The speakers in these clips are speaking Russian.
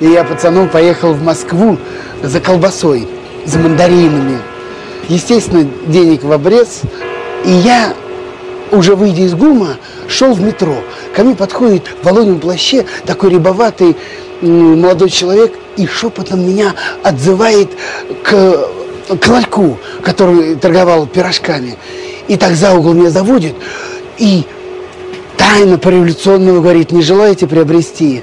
И я пацаном поехал в Москву за колбасой, за мандаринами. Естественно, денег в обрез. И я, уже выйдя из ГУМа, шел в метро. Ко мне подходит в волонном плаще такой рябоватый молодой человек и шепотом меня отзывает к, к ларьку, который торговал пирожками. И так за угол меня заводит и тайно по-революционному говорит, не желаете приобрести?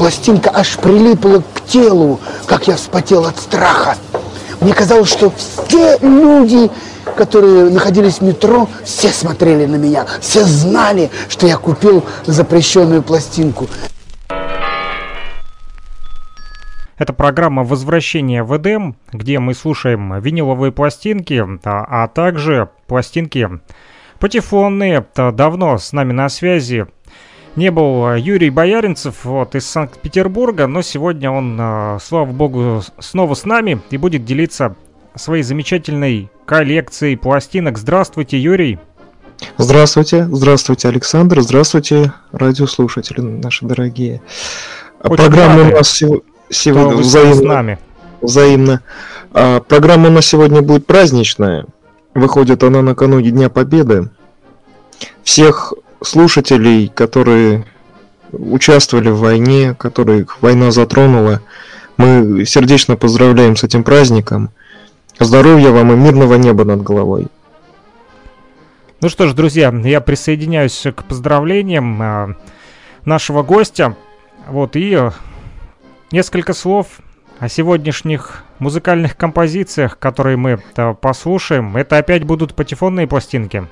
пластинка аж прилипла к телу, как я вспотел от страха. Мне казалось, что все люди, которые находились в метро, все смотрели на меня, все знали, что я купил запрещенную пластинку. Это программа «Возвращение в Эдем», где мы слушаем виниловые пластинки, а, а также пластинки патефонные. Давно с нами на связи не был э, Юрий Бояринцев вот, из Санкт-Петербурга, но сегодня он, э, слава богу, снова с нами и будет делиться своей замечательной коллекцией пластинок. Здравствуйте, Юрий. Здравствуйте, здравствуйте, Александр, здравствуйте, радиослушатели наши дорогие. Очень Программа рады, у нас сегодня взаимно. С нами. взаимно. А, программа у нас сегодня будет праздничная. Выходит она накануне Дня Победы. Всех слушателей, которые участвовали в войне, которых война затронула. Мы сердечно поздравляем с этим праздником. Здоровья вам и мирного неба над головой. Ну что ж, друзья, я присоединяюсь к поздравлениям э, нашего гостя. Вот и э, несколько слов о сегодняшних музыкальных композициях, которые мы послушаем. Это опять будут патефонные пластинки.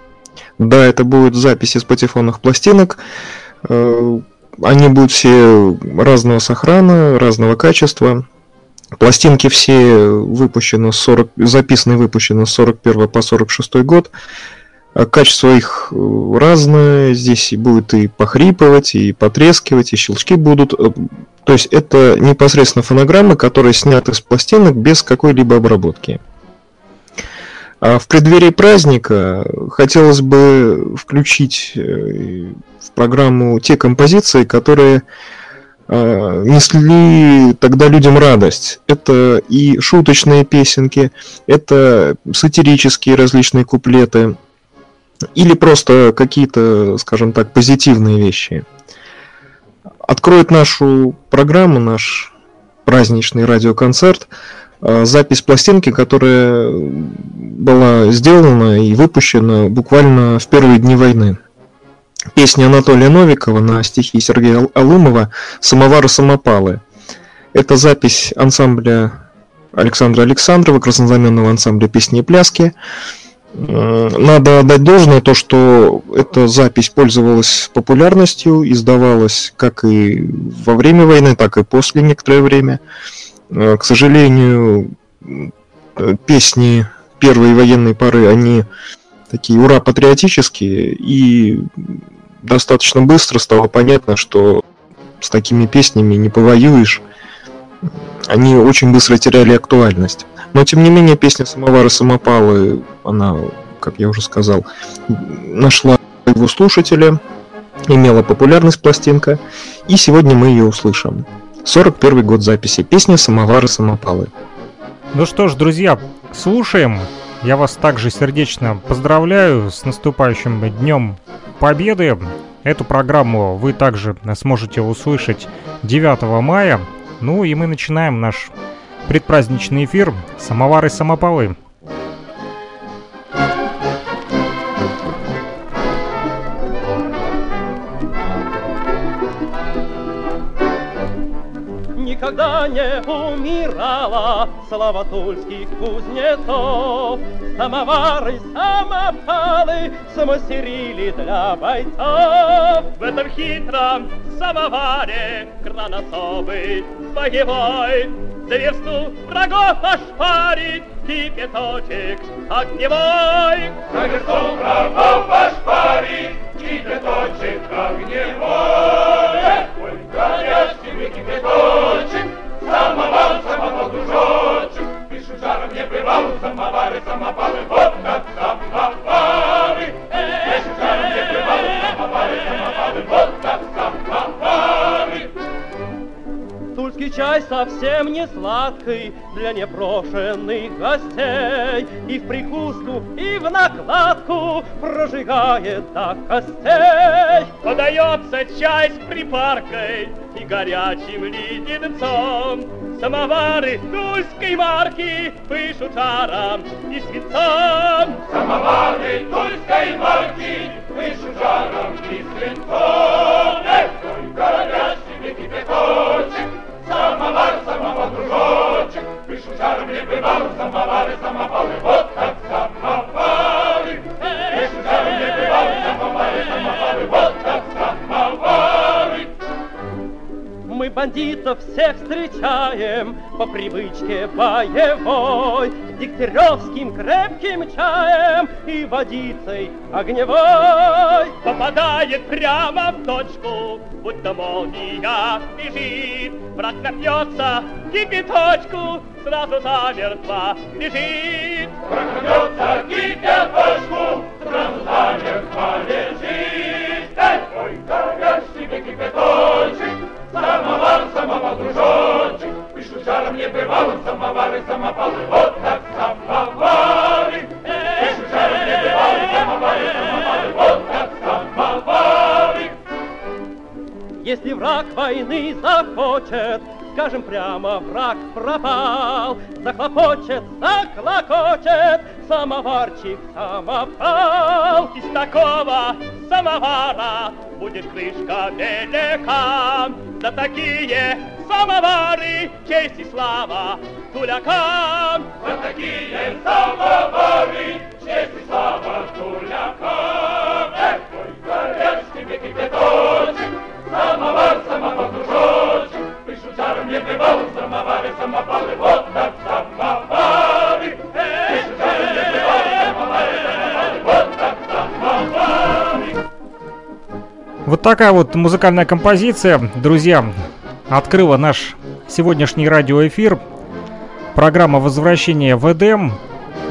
Да, это будут записи с патефонных пластинок. Э, они будут все разного сохрана, разного качества. Пластинки все выпущены 40, записаны и выпущены с 41 по 46 год. А качество их э, разное. Здесь будет и похрипывать, и потрескивать, и щелчки будут. Э, то есть это непосредственно фонограммы, которые сняты с пластинок без какой-либо обработки. А в преддверии праздника хотелось бы включить э, в программу те композиции, которые э, несли тогда людям радость. Это и шуточные песенки, это сатирические различные куплеты, или просто какие-то, скажем так, позитивные вещи. Откроет нашу программу, наш праздничный радиоконцерт запись пластинки, которая была сделана и выпущена буквально в первые дни войны. Песня Анатолия Новикова на стихи Сергея Алымова «Самовары самопалы». Это запись ансамбля Александра Александрова, краснознаменного ансамбля песни и пляски. Э, надо отдать должное то, что эта запись пользовалась популярностью, издавалась как и во время войны, так и после некоторое время. Э, к сожалению, э, песни первой военной поры, они такие ура патриотические, и достаточно быстро стало понятно, что с такими песнями не повоюешь. Они очень быстро теряли актуальность. Но тем не менее песня Самовары Самопалы, она, как я уже сказал, нашла его слушателя, имела популярность пластинка, и сегодня мы ее услышим. 41 год записи. Песня «Самовары самопалы». Ну что ж, друзья, слушаем. Я вас также сердечно поздравляю с наступающим Днем Победы. Эту программу вы также сможете услышать 9 мая. Ну и мы начинаем наш предпраздничный эфир «Самовары никогда не умирала Слава тульских кузнецов. Самовары, самопалы смастерили для бойцов. В этом хитром самоваре кран особый боевой За версту врагов ошпарит кипяточек огневой. За версту врагов ошпарит сладкий для непрошенных гостей. И в прикуску, и в накладку прожигает до костей. Подается чай с припаркой и горячим леденцом. Самовары тульской марки пышут жаром и свинцом. Самовары тульской марки бандитов всех встречаем по привычке боевой, Дегтяревским крепким чаем и водицей огневой. Попадает прямо в точку, будто молния бежит. Враг напьется кипяточку, сразу замертво лежит. Прокнется кипяточку, войны захочет, скажем прямо, враг пропал. Захлопочет, заклокочет, самоварчик самопал. Из такого самовара будет крышка велика. За такие самовары честь и слава тулякам. За такие самовары, Вот такая вот музыкальная композиция, друзья, открыла наш сегодняшний радиоэфир. Программа «Возвращение в Эдем»,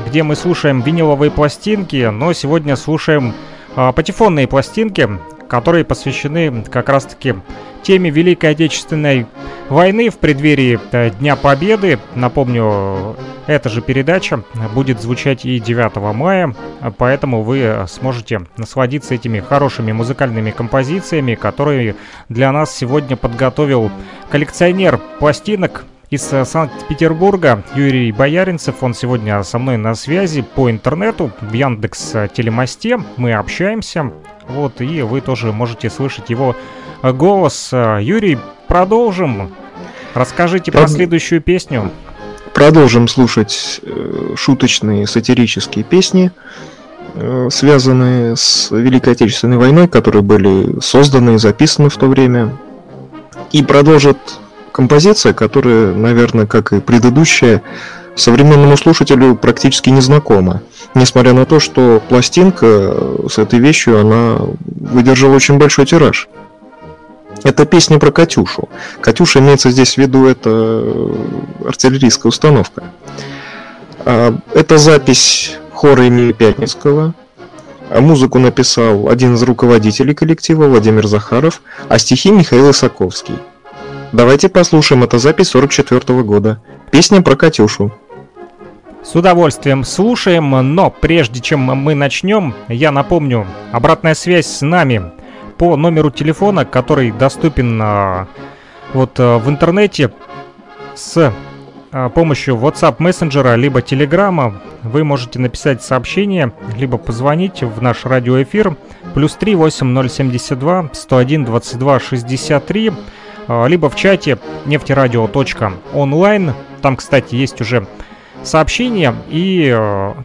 где мы слушаем виниловые пластинки, но сегодня слушаем а, патефонные пластинки, которые посвящены как раз-таки теме Великой Отечественной войны в преддверии э, Дня Победы. Напомню, эта же передача будет звучать и 9 мая, поэтому вы сможете насладиться этими хорошими музыкальными композициями, которые для нас сегодня подготовил коллекционер пластинок из э, Санкт-Петербурга Юрий Бояринцев. Он сегодня со мной на связи по интернету в Яндекс э, Телемосте. Мы общаемся. Вот, и вы тоже можете слышать его э, голос. Э, Юрий, продолжим. Расскажите про Прод- следующую песню. Продолжим слушать э, шуточные сатирические песни, э, связанные с Великой Отечественной войной, которые были созданы и записаны в то время. И продолжит композиция, которая, наверное, как и предыдущая, современному слушателю практически незнакома. Несмотря на то, что пластинка с этой вещью, она выдержала очень большой тираж. Это песня про Катюшу. Катюша имеется здесь в виду, это э, артиллерийская установка. А, Это запись хора имени Пятницкого. А Музыку написал один из руководителей коллектива Владимир Захаров, а стихи Михаил Исаковский. Давайте послушаем, это запись 44 года. Песня про Катюшу. С удовольствием слушаем, но прежде чем мы начнем, я напомню, обратная связь с нами по номеру телефона, который доступен а, вот а, в интернете с а, помощью WhatsApp мессенджера либо Telegram. Вы можете написать сообщение, либо позвонить в наш радиоэфир. Плюс 3 8072 101 22 63 либо в чате нефтерадио.онлайн. Там, кстати, есть уже сообщения и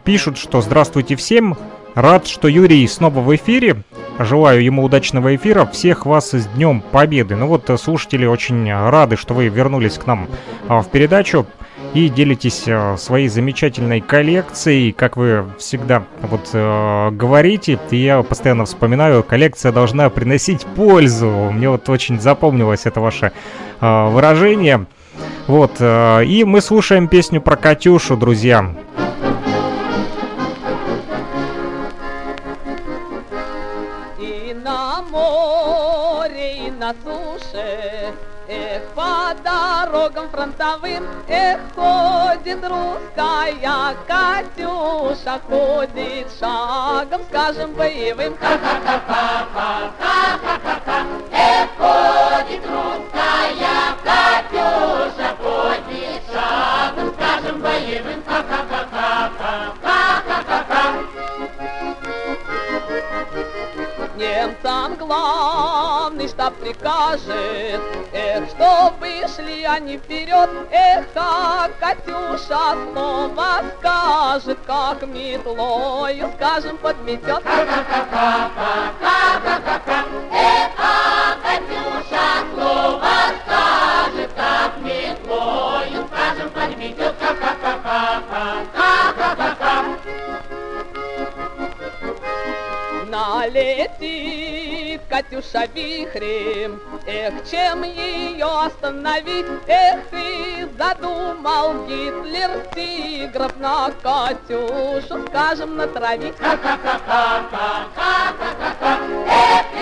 пишут, что здравствуйте всем, рад, что Юрий снова в эфире. Желаю ему удачного эфира. Всех вас с Днем Победы. Ну вот, э, слушатели очень рады, что вы вернулись к нам а, в передачу и делитесь э, своей замечательной коллекцией, как вы всегда вот э, говорите, и я постоянно вспоминаю, коллекция должна приносить пользу. Мне вот очень запомнилось это ваше э, выражение. Вот, э, и мы слушаем песню про Катюшу, друзья. На суше. Эх, по дорогам фронтовым, эх, ходит русская Катюша, ходит шагом, скажем, боевым. Ха-ха-ха-ха-ха-ха-ха-ха. Эх, ходит русская прикажет, Эх, чтобы шли они вперед, Эх, как Катюша снова скажет, Как метлою, скажем, подметет. Эх, Катюша вихрем, Эх, чем ее остановить? Эх, и задумал Гитлер тигров на Катюшу, скажем, натравить. Эх,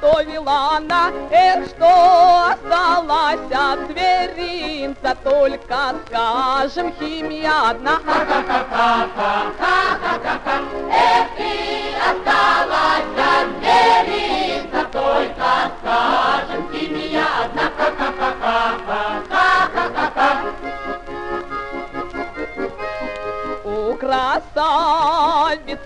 приготовила она, эх, что осталась от зверинца, только, скажем, химия одна. Эх,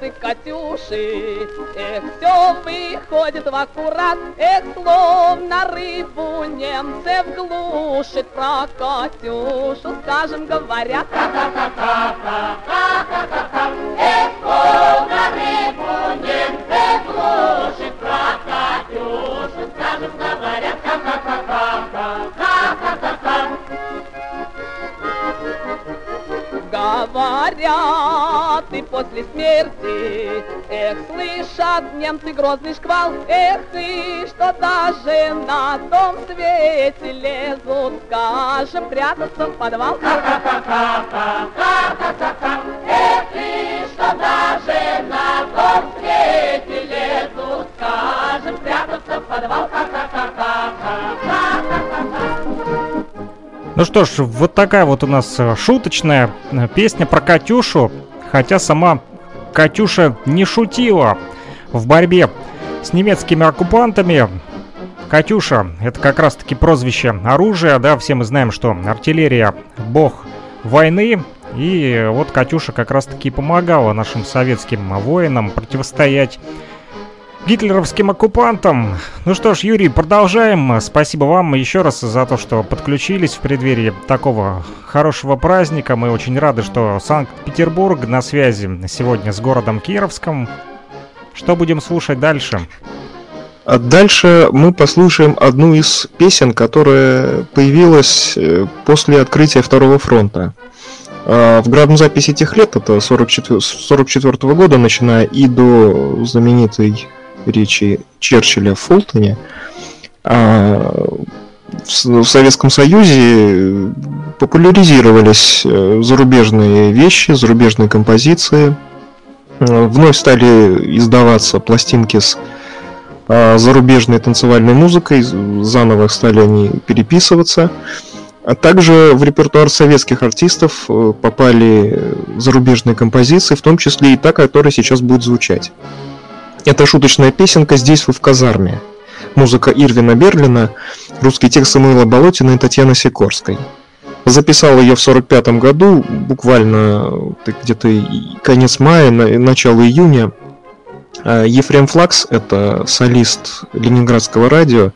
красавицы Катюши. Эх, все выходит в аккурат, эх, словно рыбу немцев глушит про Катюшу, скажем, говорят. Эх, словно рыбу немцев глушит про Катюшу, скажем, говорят. Говорят, после смерти, эх, слышат немцы грозный шквал, эх, и что даже на том свете лезут, скажем, прятаться в подвал. Эх, и что даже на том свете лезут, скажем, прятаться в подвал. Ну что ж, вот такая вот у нас э, шуточная э, песня про Катюшу, хотя сама Катюша не шутила в борьбе с немецкими оккупантами. Катюша — это как раз-таки прозвище оружия, да, все мы знаем, что артиллерия — бог войны, и вот Катюша как раз-таки помогала нашим советским воинам противостоять гитлеровским оккупантам. Ну что ж, Юрий, продолжаем. Спасибо вам еще раз за то, что подключились в преддверии такого хорошего праздника. Мы очень рады, что Санкт-Петербург на связи сегодня с городом Кировском. Что будем слушать дальше? А дальше мы послушаем одну из песен, которая появилась э, после открытия Второго фронта. А, в градом записи тех лет, это 44, 44 года, начиная и до знаменитой речи Черчилля в Фултоне, а в Советском Союзе популяризировались э, зарубежные вещи, зарубежные композиции. Э, вновь стали издаваться пластинки с а, зарубежной танцевальной музыкой, заново стали они переписываться. А также в репертуар советских артистов э, попали зарубежные композиции, в том числе и та, которая сейчас будет звучать. Это шуточная песенка «Здесь вы в казарме». Музыка Ирвина Берлина, русский текст Самуила Болотина и Татьяны Сикорской. Записал ее в 45 году, буквально где-то конец мая, начало июня. А Ефрем Флакс, это солист Ленинградского радио, э,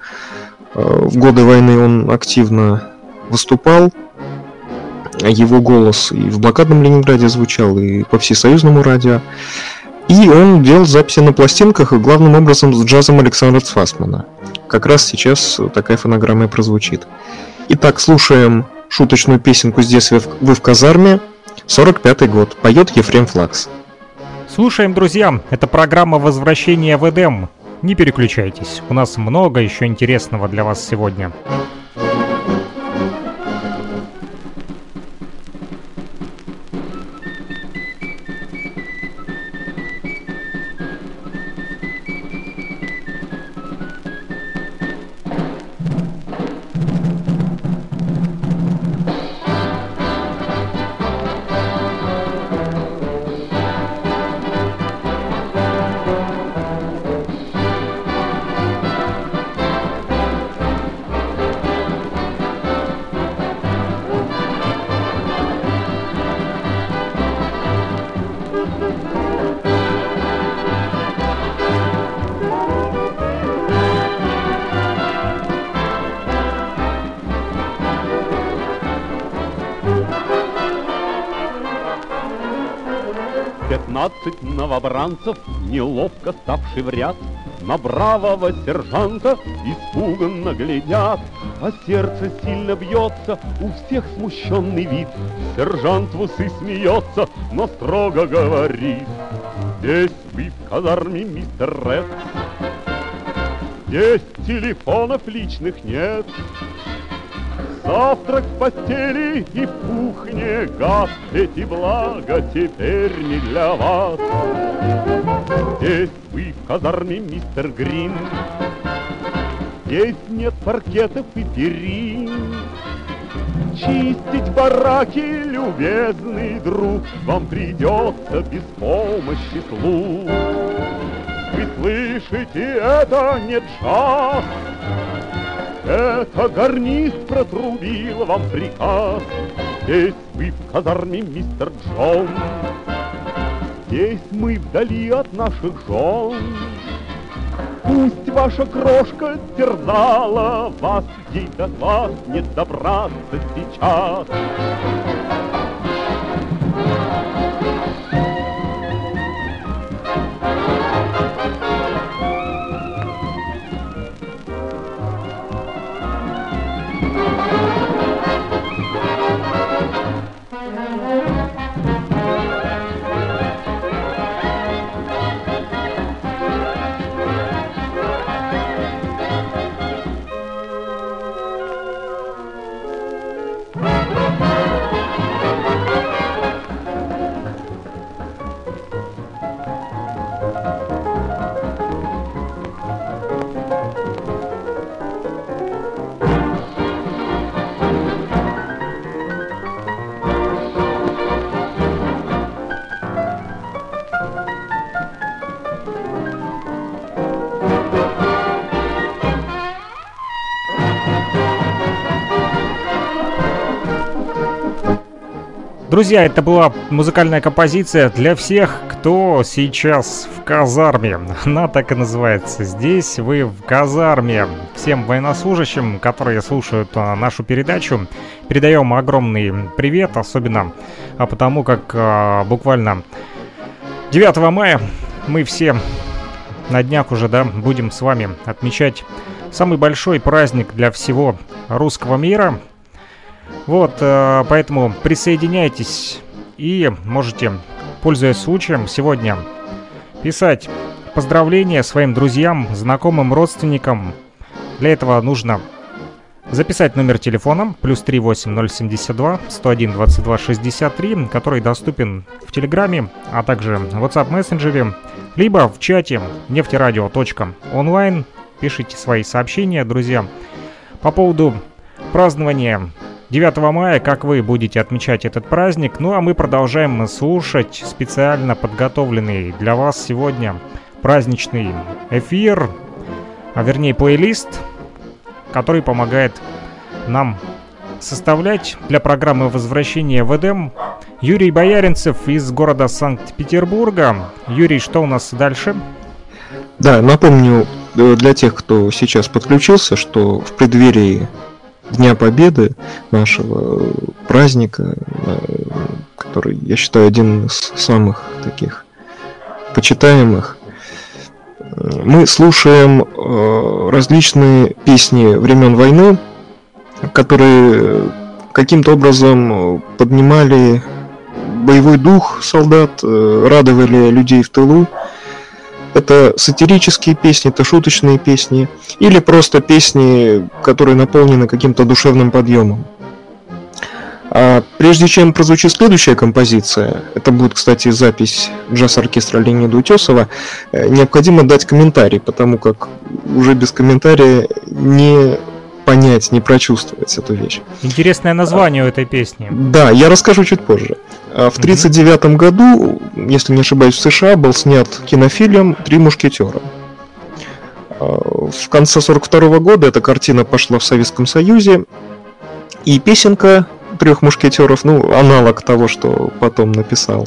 в годы войны он активно выступал, его голос и в блокадном Ленинграде звучал, и по всесоюзному радио. И он делал записи на пластинках, и главным образом с джазом Александра Цфасмана. Как раз сейчас такая фонограмма и прозвучит. Итак, слушаем шуточную песенку «Здесь вы в казарме», 45-й год, поет Ефрем Флакс. Слушаем, друзья, это программа «Возвращение в Эдем». Не переключайтесь, у нас много еще интересного для вас сегодня. Сегодня. 15 новобранцев, неловко ставший в ряд, На бравого сержанта испуганно глядят, А сердце сильно бьется, у всех смущенный вид. Сержант в усы смеется, но строго говорит. Здесь вы в казарме, мистер Ред, Здесь телефонов личных нет, Завтрак в постели и в кухне газ, Эти блага теперь не для вас. Здесь вы в казарме, мистер Грин, Здесь нет паркетов и перин. Чистить бараки, любезный друг, Вам придется без помощи слуг. Вы слышите, это не джаз, это гарнист протрубил вам приказ. Здесь вы в казарме, мистер Джон. Здесь мы вдали от наших жен. Пусть ваша крошка терзала вас, Ей до вас не добраться сейчас. Друзья, это была музыкальная композиция для всех, кто сейчас в казарме. Она так и называется. Здесь вы в казарме. Всем военнослужащим, которые слушают а, нашу передачу, передаем огромный привет, особенно а, потому как а, буквально 9 мая мы все на днях уже, да, будем с вами отмечать самый большой праздник для всего русского мира, вот, э, поэтому присоединяйтесь и можете, пользуясь случаем, сегодня писать поздравления своим друзьям, знакомым, родственникам. Для этого нужно записать номер телефона плюс 38072 101 22 63, который доступен в Телеграме, а также в WhatsApp мессенджере, либо в чате нефтерадио.онлайн. Пишите свои сообщения, друзья. По поводу празднования 9 мая, как вы будете отмечать этот праздник. Ну а мы продолжаем слушать специально подготовленный для вас сегодня праздничный эфир, а вернее плейлист, который помогает нам составлять для программы возвращения в Эдем Юрий Бояринцев из города Санкт-Петербурга. Юрий, что у нас дальше? Да, напомню э, для тех, кто сейчас подключился, что в преддверии Дня Победы, нашего праздника, э, который, я считаю, один из самых таких почитаемых, мы слушаем э, различные песни времен войны, которые каким-то образом поднимали боевой дух солдат, э, радовали людей в тылу. Это сатирические песни, это шуточные песни, или просто песни, которые наполнены каким-то душевным подъемом. А прежде чем прозвучит следующая композиция, это будет, кстати, запись джаз-оркестра Леонида Утесова, э, необходимо дать комментарий, потому как уже без комментария не понять, не прочувствовать эту вещь. Интересное название у этой песни. Да, я расскажу чуть позже. А в 1939 году, если не ошибаюсь, в США был снят кинофильм «Три мушкетера». А, в конце 1942 года эта картина пошла в Советском Союзе, и песенка трех мушкетеров, ну, аналог того, что потом написал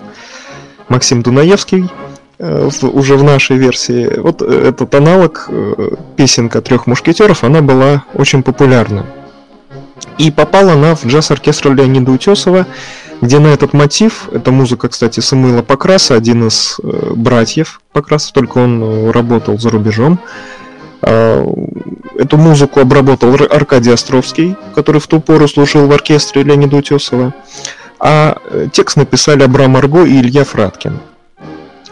Максим Дунаевский, э, уже в нашей версии. Вот этот аналог, э, песенка трех мушкетеров, она была очень популярна. И попала она в джаз-оркестр Леонида Утесова, где на этот мотив, это музыка, кстати, Самуила Покраса, один из э, братьев Покраса, только он работал за рубежом, эту музыку обработал Аркадий Островский, который в ту пору служил в оркестре Леонида Утесова. А э, текст написали Абрам Арго и Илья Фраткин.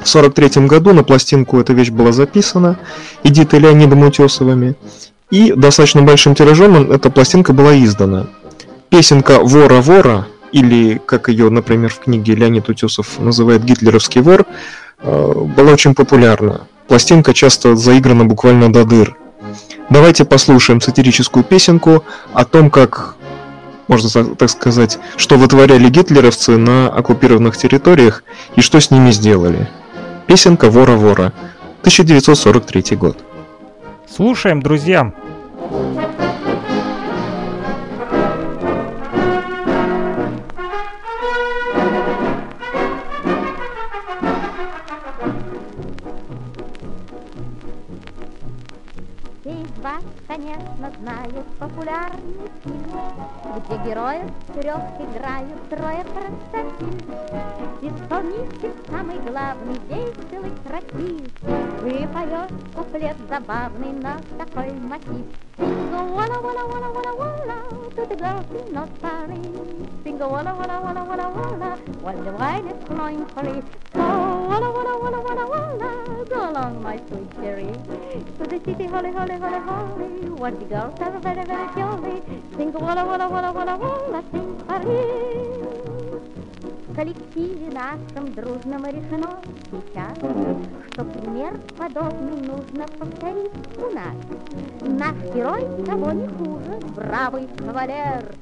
В 1943 году на пластинку эта вещь была записана Эдитой Леонидом Утесовыми. И достаточно большим тиражом эта пластинка была издана. Песенка «Вора-вора», или, как ее, например, в книге Леонид Утесов называет «Гитлеровский вор», э, была очень популярна. Пластинка часто заиграна буквально до дыр. Давайте послушаем сатирическую песенку о том, как, можно так сказать, что вытворяли гитлеровцы на оккупированных территориях и что с ними сделали. Песенка «Вора-вора», 1943 год. Слушаем, друзья. конечно, знают популярный фильм, Где героев трех играют трое простакин. Исполнитель самый главный, веселый, красив, И поет куплет забавный на такой мотив. Walla walla walla to the girls in North Paris. Sing walla walla walla walla walla while the wine is flowing free. So walla walla walla walla walla go along my sweet cherry to the city holly holly holly holly where the Savez, belle, belle, qui en vit. Sing, walla, walla, walla, walla, walla, sing, Paris. В коллективе нашем дружном решено сейчас, Что пример подобный нужно повторить у нас. Наш герой того не хуже, бравый кавалер,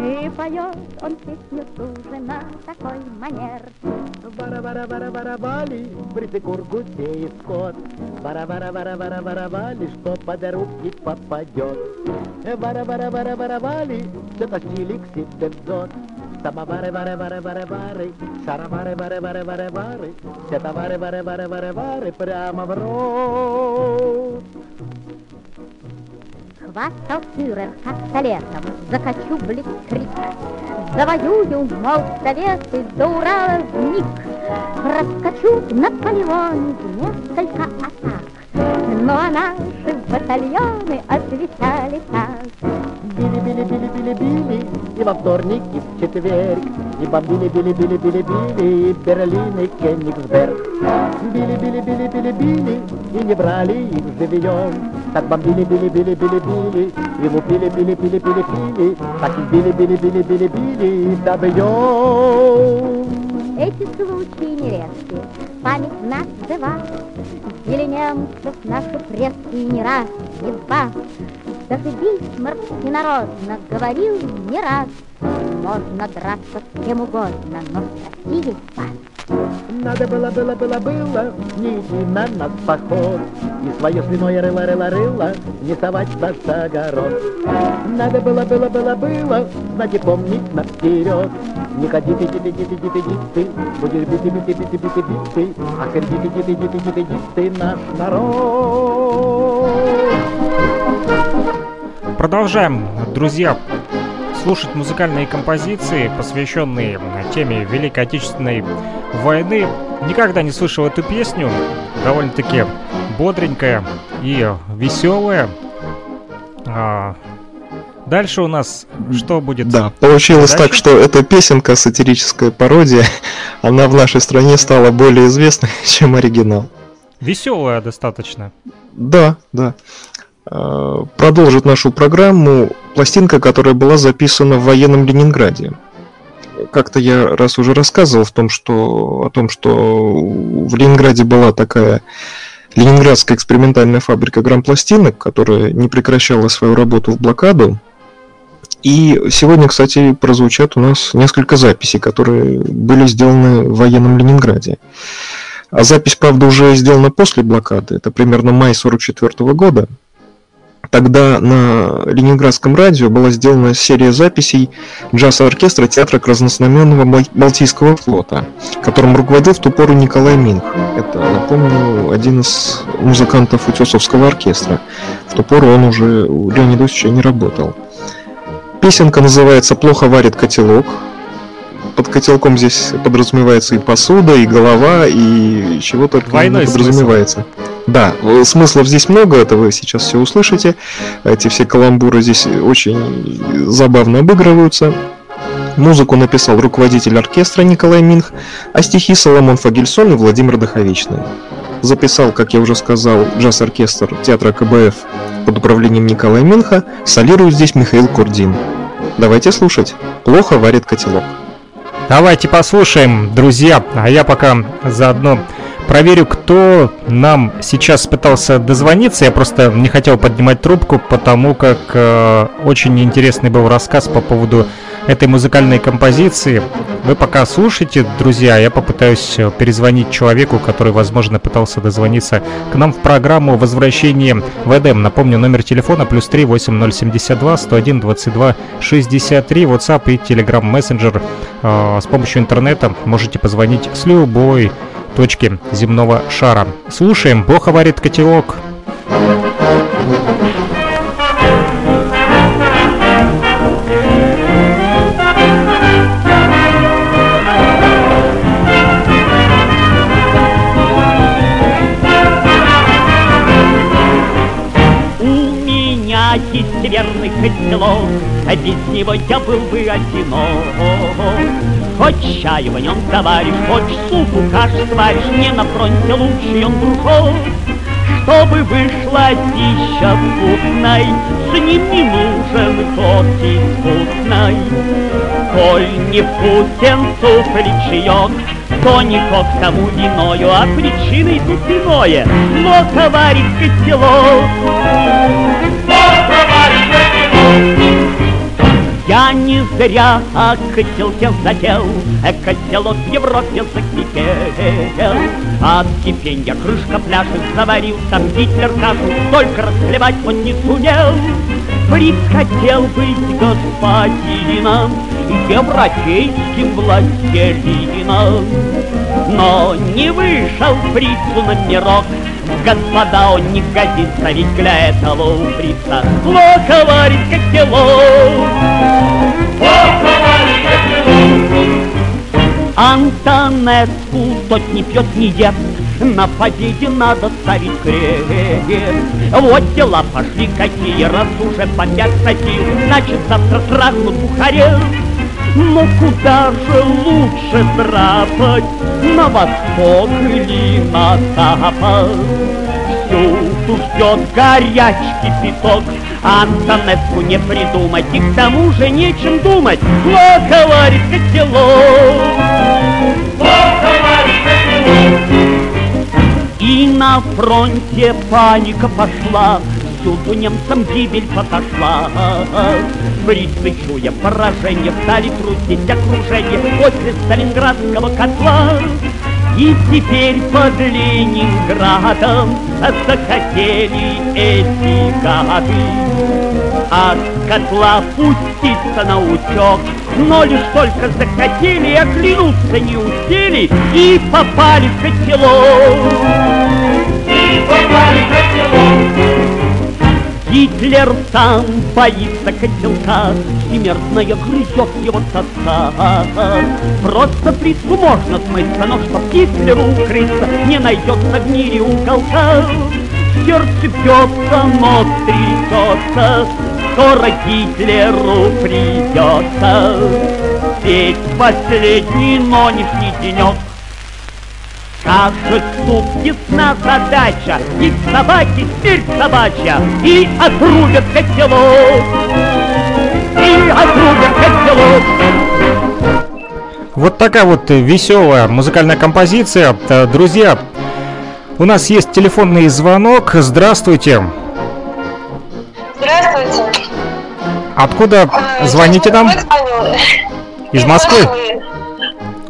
И поет он песню туже на такой манер. Бара-бара-бара-барабали, бритыкур гусеет скот. Бара-бара-бара-бара-барабали, что под руки попадет. Бара-бара-бара-барабали, это стилик себе взот. Самовары, вары, вары, вары, вары, шаровары, вары, вары, вары, вары, все товары, вары, вары, вары, вары, прямо в рот. Хвастал фюрер пистолетом, закачу блицкрик, Завоюю, мол, советы до Урала вмиг, Раскачу Наполеон несколько атак, Но наши батальоны отвечали так. Били-били-били-били-били, и во вторник, и в четверг, и бомбили-били-били-били-били, и Берлин, и Кенигсберг. Били-били-били-били-били, и не брали их живьем, так бомбили-били-били-били-били, и лупили-били-били-били-били, так и били-били-били-били-били, добьем. Эти случаи нередки, память нас жива, Или немцев наши предки не раз, не два, даже Бисмарк всенародно говорил не раз, Можно драться с кем угодно, но в России вас надо было, было, было, было не идти на нас в поход И свое свиное рыло, рыло, рыло не совать за огород Надо было, было, было, было знать и помнить наперед Не ходи, бити, бити, бити, бити, ты Будешь бити, бити, бити, бити, бити А коль бити, бити, бити, бити, бити, ты наш народ Продолжаем, друзья, слушать музыкальные композиции, посвященные теме Великой Отечественной войны. Никогда не слышал эту песню, довольно-таки бодренькая и веселая. А, дальше у нас что будет? Да, получилось дальше? так, что эта песенка, сатирическая пародия, она в нашей стране стала более известной, чем оригинал. Веселая достаточно. Да, да. А, продолжит нашу программу пластинка, которая была записана в военном Ленинграде. Как-то я раз уже рассказывал в том, что, о том, что в Ленинграде была такая Ленинградская экспериментальная фабрика грампластинок, которая не прекращала свою работу в блокаду. И сегодня, кстати, прозвучат у нас несколько записей, которые были сделаны в военном Ленинграде. А запись, правда, уже сделана после блокады. Это примерно май 1944 года. Тогда на Ленинградском радио была сделана серия записей джаз-оркестра театра Краснознаменного Балтийского флота, которым руководил в ту пору Николай Минх. Это, напомню, один из музыкантов Утесовского оркестра. В ту пору он уже у Леонида Ильича не работал. Песенка называется «Плохо варит котелок», под котелком здесь подразумевается и посуда, и голова, и чего только Двойной не подразумевается. Смысл. Да, э, смыслов здесь много, это вы сейчас все услышите. Эти все каламбуры здесь очень забавно обыгрываются. Музыку написал руководитель оркестра Николай Минх, а стихи Соломон Фагельсон и Владимир Даховичный. Записал, как я уже сказал, джаз-оркестр театра КБФ под управлением Николая Минха, солирует здесь Михаил Курдин. Давайте слушать. Плохо варит котелок. Давайте послушаем, друзья, а я пока заодно проверю, кто нам сейчас пытался дозвониться. Я просто не хотел поднимать трубку, потому как э, очень интересный был рассказ по поводу этой музыкальной композиции. Вы пока слушайте, друзья, я попытаюсь э, перезвонить человеку, который, возможно, пытался дозвониться к нам в программу «Возвращение в Эдем». Напомню, номер телефона плюс 3 8072 101 22 63, WhatsApp и Telegram Messenger. Э, с помощью интернета можете позвонить с любой точки земного шара. Слушаем, Бог варит котелок. есть а без него я был бы одинок. Хоть чай в нем заваришь, хоть супу кашу сваришь, Не на фронте лучший он брухов. Чтобы вышла пища вкусной, С ним не нужен кофе вкусной. Коль не вкусен суп или чаек, То не кок тому виною, А причиной тут иное, Но товарищ котелок. Но товарищ котелок. Я не зря о котелке зател, а котелок в Европе закипел. От кипенья крышка пляшет, заварился Гитлер кашу, только расхлебать он не сумел. Фриц хотел быть господином, европейским властелином. Но не вышел фрицу на мирок, Господа, он не годится, ведь для этого у фрица Плохо варит котелок. Плохо варит котелок. Антонеску тот не пьет, не ест, на победе надо ставить крест. Вот дела пошли какие, раз уже пять сил, Значит, завтра трахнут Бухарест. Но куда же лучше драпать, на восток или на запад? Всюду ждет горячий песок, Антонеску не придумать, и к тому же нечем думать. Плохо варит котелок. Варит котелок. И на фронте паника пошла, Повсюду немцам гибель подошла. Фрицы, чуя поражение, стали трусить окружение после Сталинградского котла. И теперь под Ленинградом захотели эти гады От котла пуститься на утек Но лишь только захотели, оглянуться не успели И попали в котелок И попали в котелок Гитлер сам боится котелка, Всемертная грызет его тоска. Просто плитку можно смыться, но чтоб Гитлеру укрыться, Не найдется в мире уголка. Сердце бьется, нос трясется, Скоро Гитлеру придется. Ведь последний нынешний денек Кажет суп ясна задача, и собаки смерть собачья, и отрубят котелок, и отрубят котелок. Вот такая вот веселая музыкальная композиция. Э, Друзья, у нас есть телефонный звонок. Здравствуйте. Здравствуйте. Откуда Э, звоните нам? Из Москвы.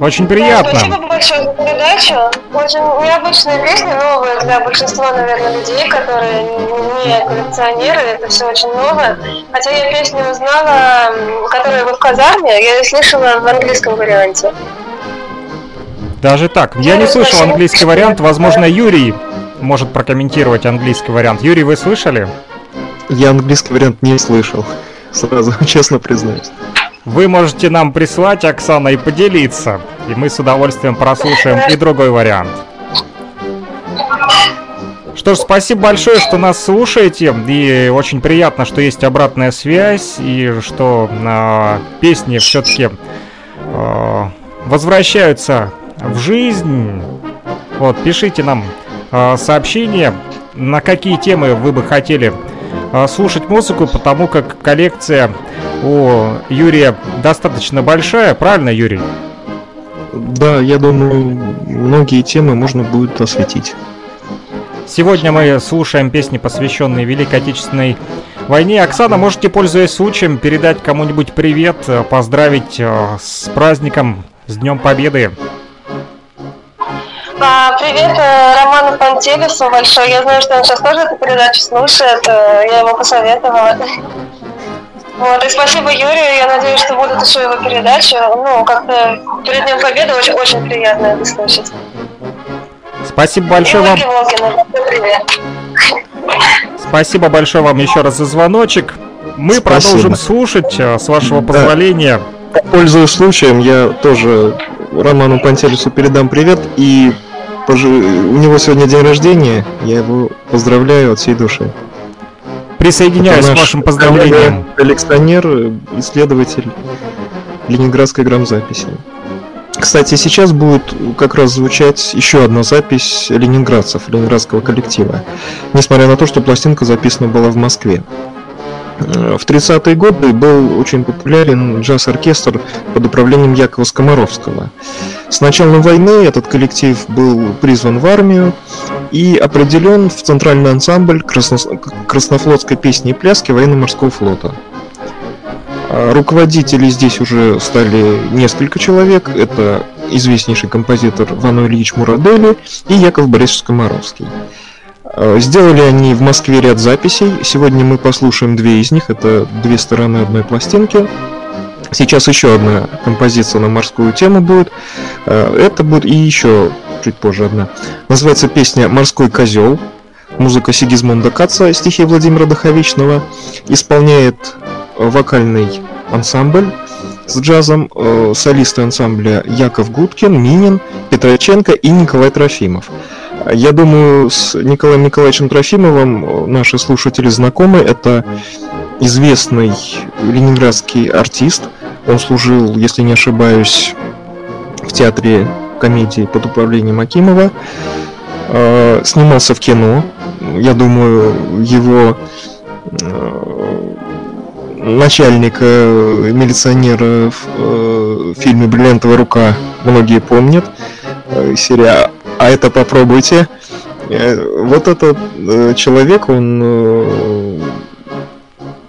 Очень приятно. Спасибо большое за передачу. Очень необычная песня, новая для большинства, наверное, людей, которые не коллекционеры. Это все очень новое. Хотя я песню узнала, которая вы в казарме, я ее слышала в английском варианте. Даже так. Я не слышал английский вариант. Возможно, Юрий может прокомментировать английский вариант. Юрий, вы слышали? Я английский вариант не слышал. Сразу честно признаюсь. Вы можете нам прислать, Оксана, и поделиться. И мы с удовольствием прослушаем и другой вариант. Что ж, спасибо большое, что нас слушаете. И очень приятно, что есть обратная связь. И что э, песни все-таки э, возвращаются в жизнь. Вот, пишите нам э, сообщения, на какие темы вы бы хотели слушать музыку, потому как коллекция у Юрия достаточно большая, правильно, Юрий? Да, я думаю, многие темы можно будет осветить. Сегодня мы слушаем песни, посвященные Великой Отечественной войне. Оксана, можете, пользуясь случаем, передать кому-нибудь привет, э, поздравить э, с праздником, с Днем Победы. А, привет э, Роману Пантелесу большой. Я знаю, что он сейчас тоже эту передачу слушает. э, Я ему посоветовала. Вот, и спасибо Юрию. Я надеюсь, что будут еще его передачи. Ну, как-то перед Днем Победы очень, очень приятно это слышать. Спасибо большое вам. Волгина. Спасибо большое вам еще раз за звоночек. Мы Спасибо. продолжим слушать, э, с вашего позволения. Пользуясь случаем, я тоже Роману Пантелесу передам привет и пожи- у него сегодня день рождения, я его поздравляю от всей души. Присоединяюсь Это к вашим поздравлениям. Коллекционер, исследователь Ленинградской грамзаписи. Кстати, сейчас будет как раз звучать еще одна запись ленинградцев, ленинградского коллектива. Несмотря на то, что пластинка записана была в Москве. Э, В 30-е годы был очень популярен джаз-оркестр под управлением Якова Скоморовского. С началом войны этот коллектив был призван в армию и определен в центральный ансамбль красно- краснофлотской песни и пляски военно-морского флота. А Руководители здесь уже стали несколько человек. Это известнейший композитор Вано Ильич Мурадели и Яков Борисович Комаровский. А, Сделали они в Москве ряд записей. Сегодня мы послушаем две из них. Это две стороны одной пластинки. Сейчас еще одна композиция на морскую тему будет. А, Это будет и еще чуть позже одна. Называется песня «Морской козел». Музыка Сигизмунда Каца, стихи Владимира Даховичного. Исполняет вокальный ансамбль с джазом, э, солисты ансамбля Яков Гудкин, Минин, Петроченко и Николай Трофимов. Я думаю, с Николаем Николаевичем Трофимовым э, наши слушатели знакомы. Это известный ленинградский артист. Он служил, если не ошибаюсь, в театре комедии под управлением Акимова. Э, Снимался в кино. Я думаю, его э, начальника милиционера в фильме «Бриллиантовая рука» многие помнят. Серия «А это попробуйте». Э, Вот этот э, человек, он э,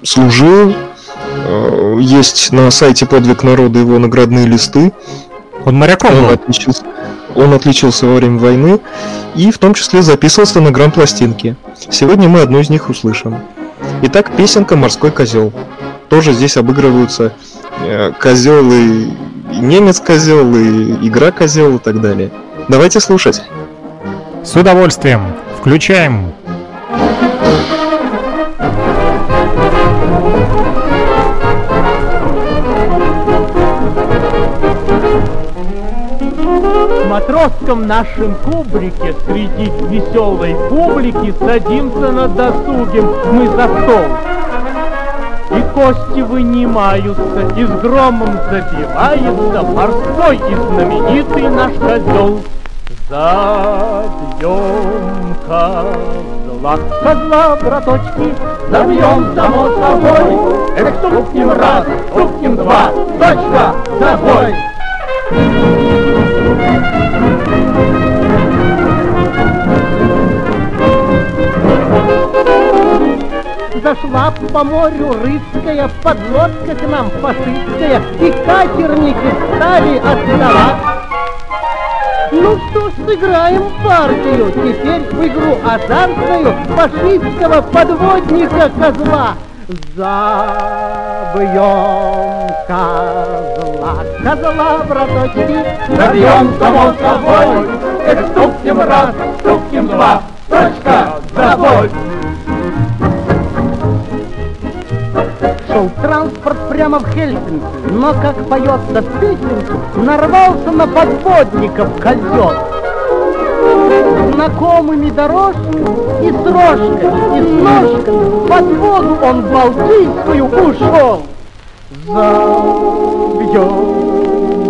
служил. Есть на сайте «Подвиг народа» его наградные листы. Он моряком Он был? отличился, он отличился во время войны и в том числе записывался на грамм-пластинке. Сегодня мы одну из них услышим. Итак, песенка «Морской козел». Тоже здесь обыгрываются козел и, и немец козел, и игра козел и так далее. Давайте слушать. С удовольствием. Включаем. В матросском нашем кубрике среди веселой публики садимся на досугим мы за стол. И кости вынимаются, и с громом забивается морской и знаменитый наш козел. Забьем козла, козла, браточки, забьем само собой. Эх, стукнем раз, стукнем два, точка, забой. Зашла по морю рыцкая подлодка к нам фашистская, и катерники стали отставать. Ну что ж, сыграем партию, теперь в игру азартную фашистского подводника козла. Забьем козла, козла, браточки, забьем само собой. Эх, стукнем раз, стукнем два, точка, забой. Шел транспорт прямо в Хельсинки, но, как поется в песенке, нарвался на подводников козел. Знакомыми дорожками и с рожками, и с ножками под воду он в Балтийскую ушел. Забьем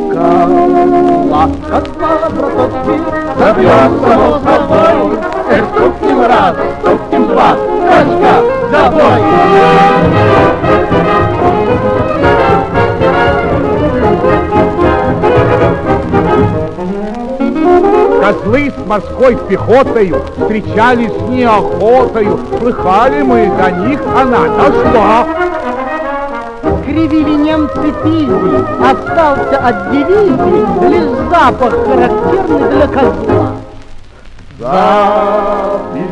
козла, козла, браточки, забьем само собой. Эх, стукнем раз, стукнем два, точка, забой. Козлы с морской пехотою встречались с неохотою. Слыхали мы до них, она дошла. Кривили немцы пизи, остался от дивизии лишь запах характерный для козла. Забьем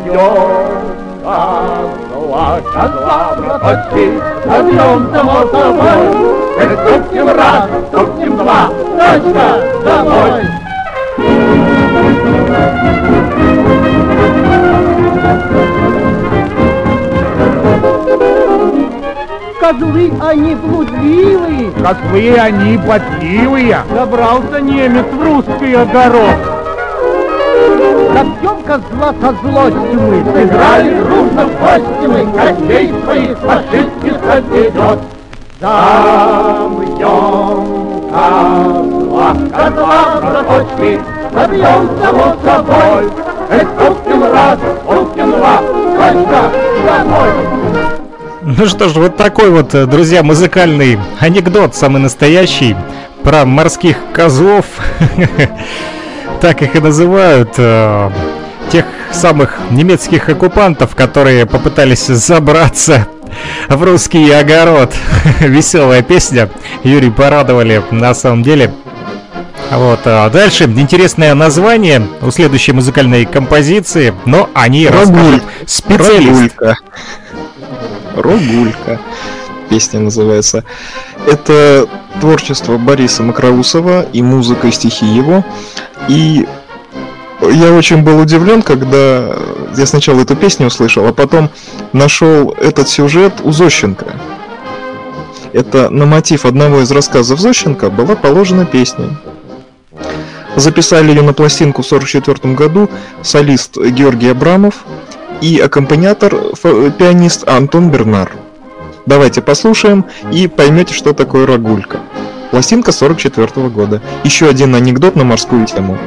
козла, козла, браточки, забьем само собой. Стукнем раз, стукнем два, точка, домой. Козлы они блудливые, козлы они ботливые. Добрался немец в русский огород. Забьем козла со злостью мы, сыграли дружно в гости мы, костей своих фашистских отведет. Забьем козла, козла, браточки, забьем само собой. Эх, стукнем раз, стукнем два, точка, домой. Ну что ж, вот такой вот, э, друзья, музыкальный анекдот, самый настоящий, про морских козлов. Так их и называют. э, Тех самых немецких оккупантов, которые попытались забраться в русский огород. Веселая песня. Юрий порадовали на самом деле. Вот, а дальше интересное название у следующей музыкальной композиции, но они расскажут специалист. Рогулька. Рогулька. Песня называется. Это творчество Бориса Макроусова и музыка и стихи его. И я очень был удивлен, когда я сначала эту песню услышал, а потом нашел этот сюжет у Зощенко. Это на мотив одного из рассказов Зощенко была положена песня. Записали ее на пластинку в 1944 году солист Георгий Абрамов и аккомпаниатор пианист Антон Бернар. Давайте послушаем и поймете, что такое рогулька. Пластинка 44 года. Еще один анекдот на морскую тему.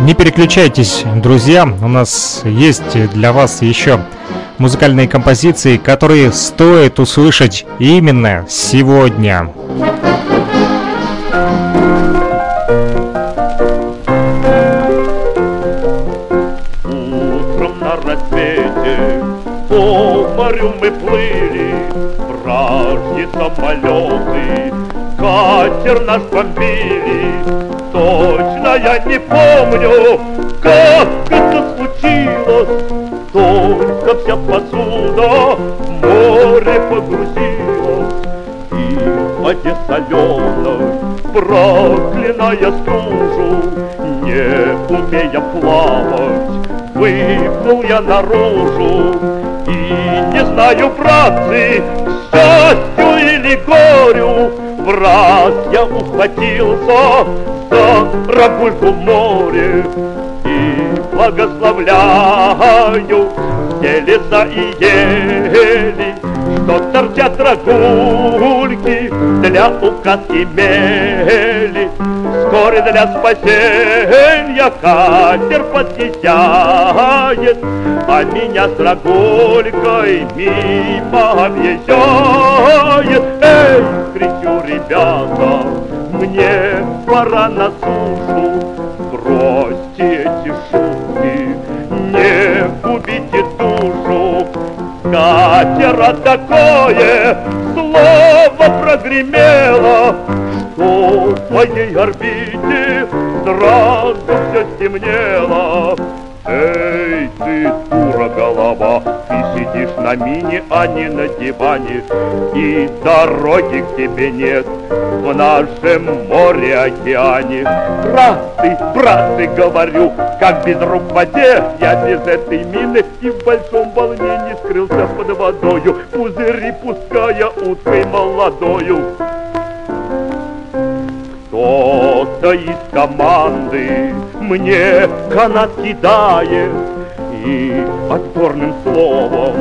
Не переключайтесь, друзья, у нас есть для вас еще музыкальные композиции, которые стоит услышать именно сегодня. По морю мы плыли, вражьи самолеты, катер наш бомбили. Точно я не помню, как это случилось, только вся посуда в море погрузилась. И в воде соленой, проклиная стужу, не умея плавать, выплыл я наружу. И не знаю, братцы, счастью или горю, в раз я ухватился за рогульку море и благословляю все и ели, что торчат рогульки для указки мели. Вскоре для спасения катер подъезжает, а меня с рогулькой мимо объезжает. Эй, кричу, ребята, мне пора на сушу, бросьте эти шутки, не губите душу. Катера такое слово прогремело, что в моей орбите сразу все стемнело. Эй, ты дура голова, ты сидишь на мине, а не на диване, и дороги к тебе нет в нашем море-океане. Братцы, братцы, говорю, как без рук в воде, я без этой мины и в большом волнении скрылся под водою, пузыри пуская уткой молодою. Кто-то из команды мне канат кидает. И отборным словом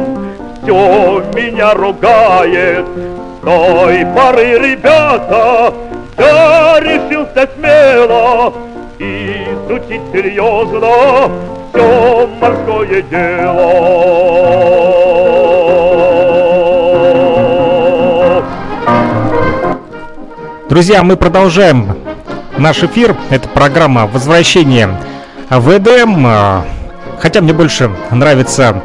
все меня ругает. С той поры, ребята, я решился смело Изучить серьезно все морское дело Друзья, мы продолжаем наш эфир. Это программа «Возвращение в Эдем». А, Хотя мне больше нравится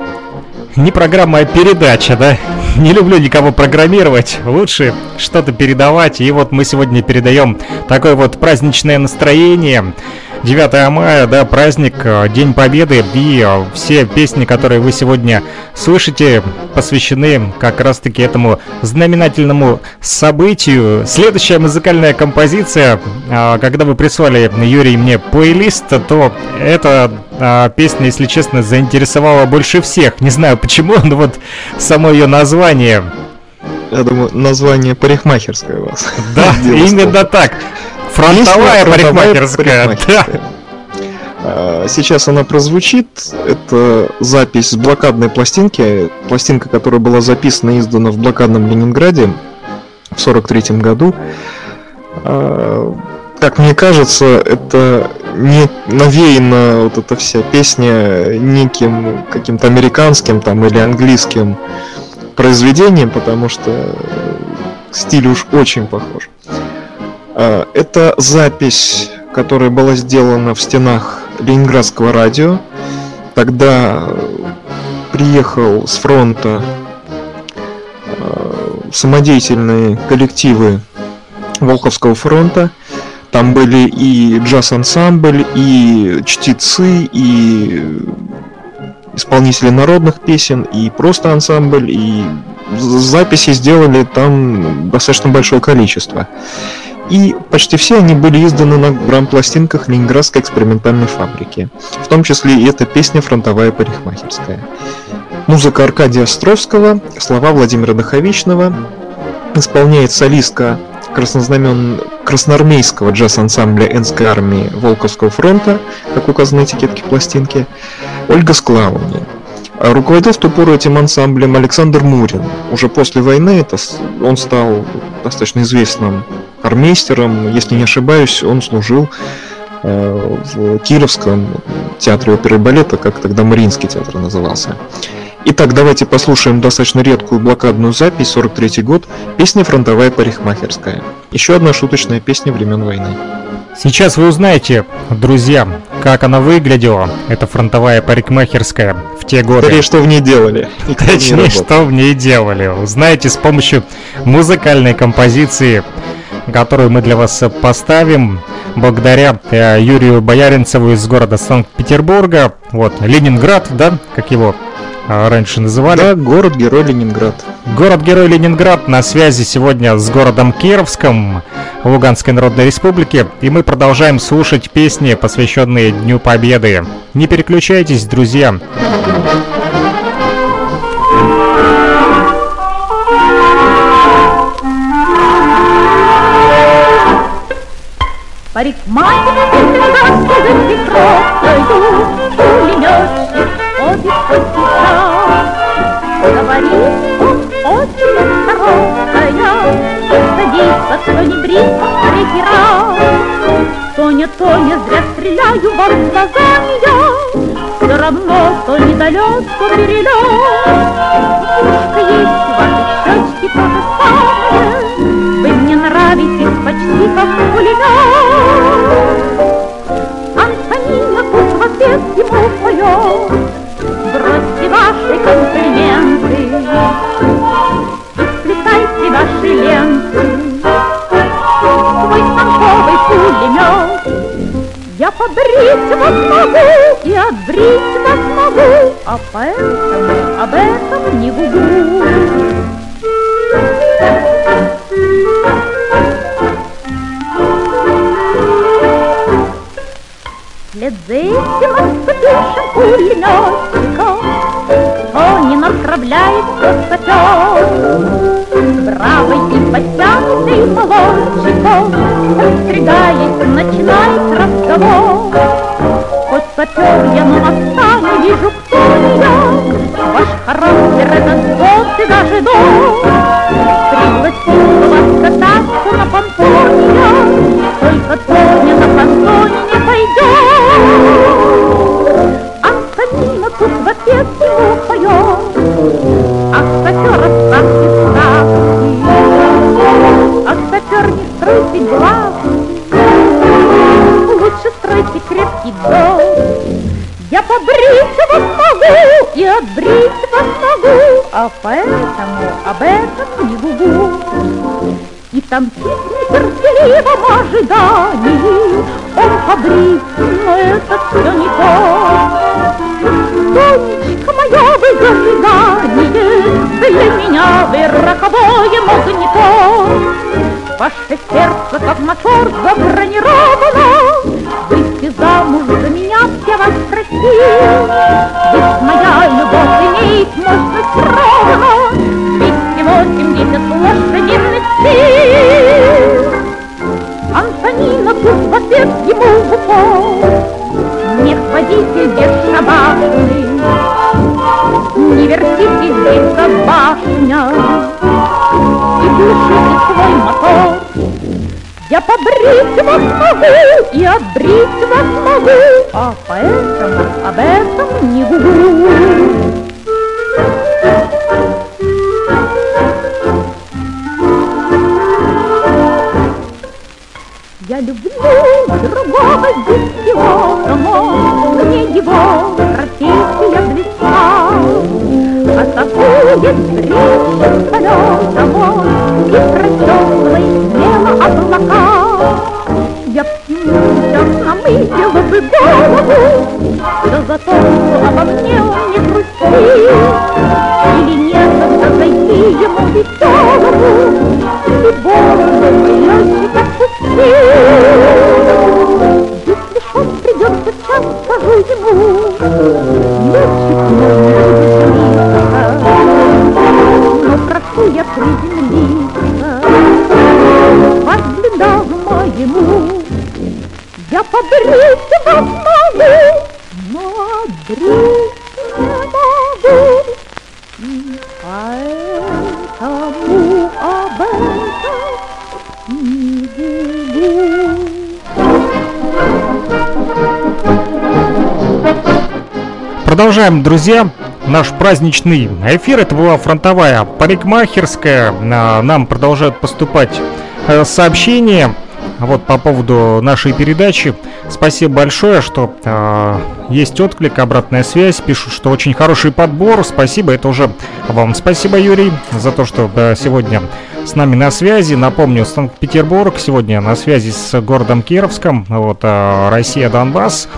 не программа, а передача, да? Не люблю никого программировать, лучше что-то передавать. И вот мы сегодня передаем такое вот праздничное настроение. 9 мая, да, праздник, э, День Победы, и э, все песни, которые вы сегодня слышите, посвящены как раз-таки этому знаменательному событию. Следующая музыкальная композиция, э, когда вы прислали, Юрий, мне плейлист, то эта э, песня, если честно, заинтересовала больше всех. Не знаю почему, но вот само ее название. Я думаю, название парикмахерская у вас. Да, именно так. Фронтовая парикмахерская. А, Сейчас она прозвучит. Это запись с блокадной пластинки. Пластинка, которая была записана и издана в блокадном Ленинграде в 43 году. А, Как мне кажется, это не навеяна вот эта вся песня неким каким-то американским там или английским произведением, потому что стиль уж очень похож. А, Это запись, которая была сделана в стенах Ленинградского радио. Тогда приехал с фронта э, самодеятельные коллективы Волховского фронта. Там были и джаз-ансамбль, и чтецы, и исполнители народных песен, и просто ансамбль, и записи сделали там достаточно большое количество. И почти все они были изданы на грамм-пластинках Ленинградской экспериментальной фабрики. В том числе и эта песня «Фронтовая парикмахерская». Музыка Аркадия Островского, слова Владимира Даховичного, исполняет солистка краснознамен... красноармейского джаз-ансамбля Энской армии Волковского фронта, как указано на этикетке пластинки, Ольга Склауни. А Руководил в ту пору этим ансамблем Александр Мурин. Уже после войны это он стал достаточно известным армейстером. Если не ошибаюсь, он служил э, в Кировском театре оперы и балета, как тогда Мариинский театр назывался. Итак, давайте послушаем достаточно редкую блокадную запись, 43 год, песня «Фронтовая парикмахерская». Еще одна шуточная песня времен войны. Сейчас вы узнаете, друзья, как она выглядела, эта фронтовая парикмахерская в те годы. Скорее, что в ней делали. Точнее, что в ней делали. Узнаете с помощью музыкальной композиции, которую мы для вас поставим благодаря э, Юрию Бояринцеву из города Санкт-Петербурга. Вот, Ленинград, да, как его раньше называли. Да, город-герой Ленинград. Город-герой Ленинград на связи сегодня с городом Кировском Луганской Народной Республики. И мы продолжаем слушать песни, посвященные Дню Победы. Не переключайтесь, друзья. Парикмахер за прекрасною Пулеметчик ходит по Говорит он очень осторожная Садится, кто не брит третий раз Тоня, Тоня, зря стреляю вам в глазами я Все равно, то недалек, то перелет Ушко есть в вашей щечке то же самое Вы мне нравитесь почти как пулемет Антонина тут в ответ ему поет побрить вас могу и отбрить вас могу А поэтому об этом не гугу. Вслед за этим пулеметчиком Кто не направляется сапер Бравый и подтянутый молодчиком Подстригаясь, начинает разговор. Хоть сапер я, моста не вижу, кто я Ваш характер этот год и даже дом Пригласил бы вас кататься на понтоне Только Тоня на понтоне не пойдет Антонина тут в ответ ему поет Я побрить вас могу и отбрить вас могу А поэтому об этом не гугу и там в нетерпеливом ожидании Он побрит, но это все не то. Сонечка моя, вы зажигание, Для меня вы роковое магнито. Ваше сердце, как мотор, забронировано, вас просил. Ведь моя любовь имеет мощность ровно 280 лошадиных сил. Антонина тут в ответ ему в упор Смех водитель бесшабашный Не вертите здесь, башня И глушите свой мотор Я побрить вас могу и отбрить вас могу А поэтому об этом не гугу Я люблю другого здесь его дома, Мне его профессия близка. А такую встречу полетом он И прочесывает смело облака. Я сейчас намылила бы голову, Да за то, что обо мне он не грустит. Или некогда зайти ему веселому, И бороду летчик отпустил. Если ж он придет сейчас, скажу ему, Летчик мой, не Но прошу я приземлиться, Я побрить вас могу, но отбрить не могу. И поэтому об этом не гугу. Продолжаем, друзья, наш праздничный эфир. Это была фронтовая парикмахерская. А, Нам продолжают поступать э, сообщения. вот по поводу нашей передачи. Спасибо большое, что э, есть отклик, обратная связь. Пишут, что очень хороший подбор. Спасибо, это уже вам. Спасибо, Юрий, за то, что да, сегодня с нами на связи. Напомню, Санкт-Петербург сегодня на связи с городом Кировском. Вот э, Россия, Донбасс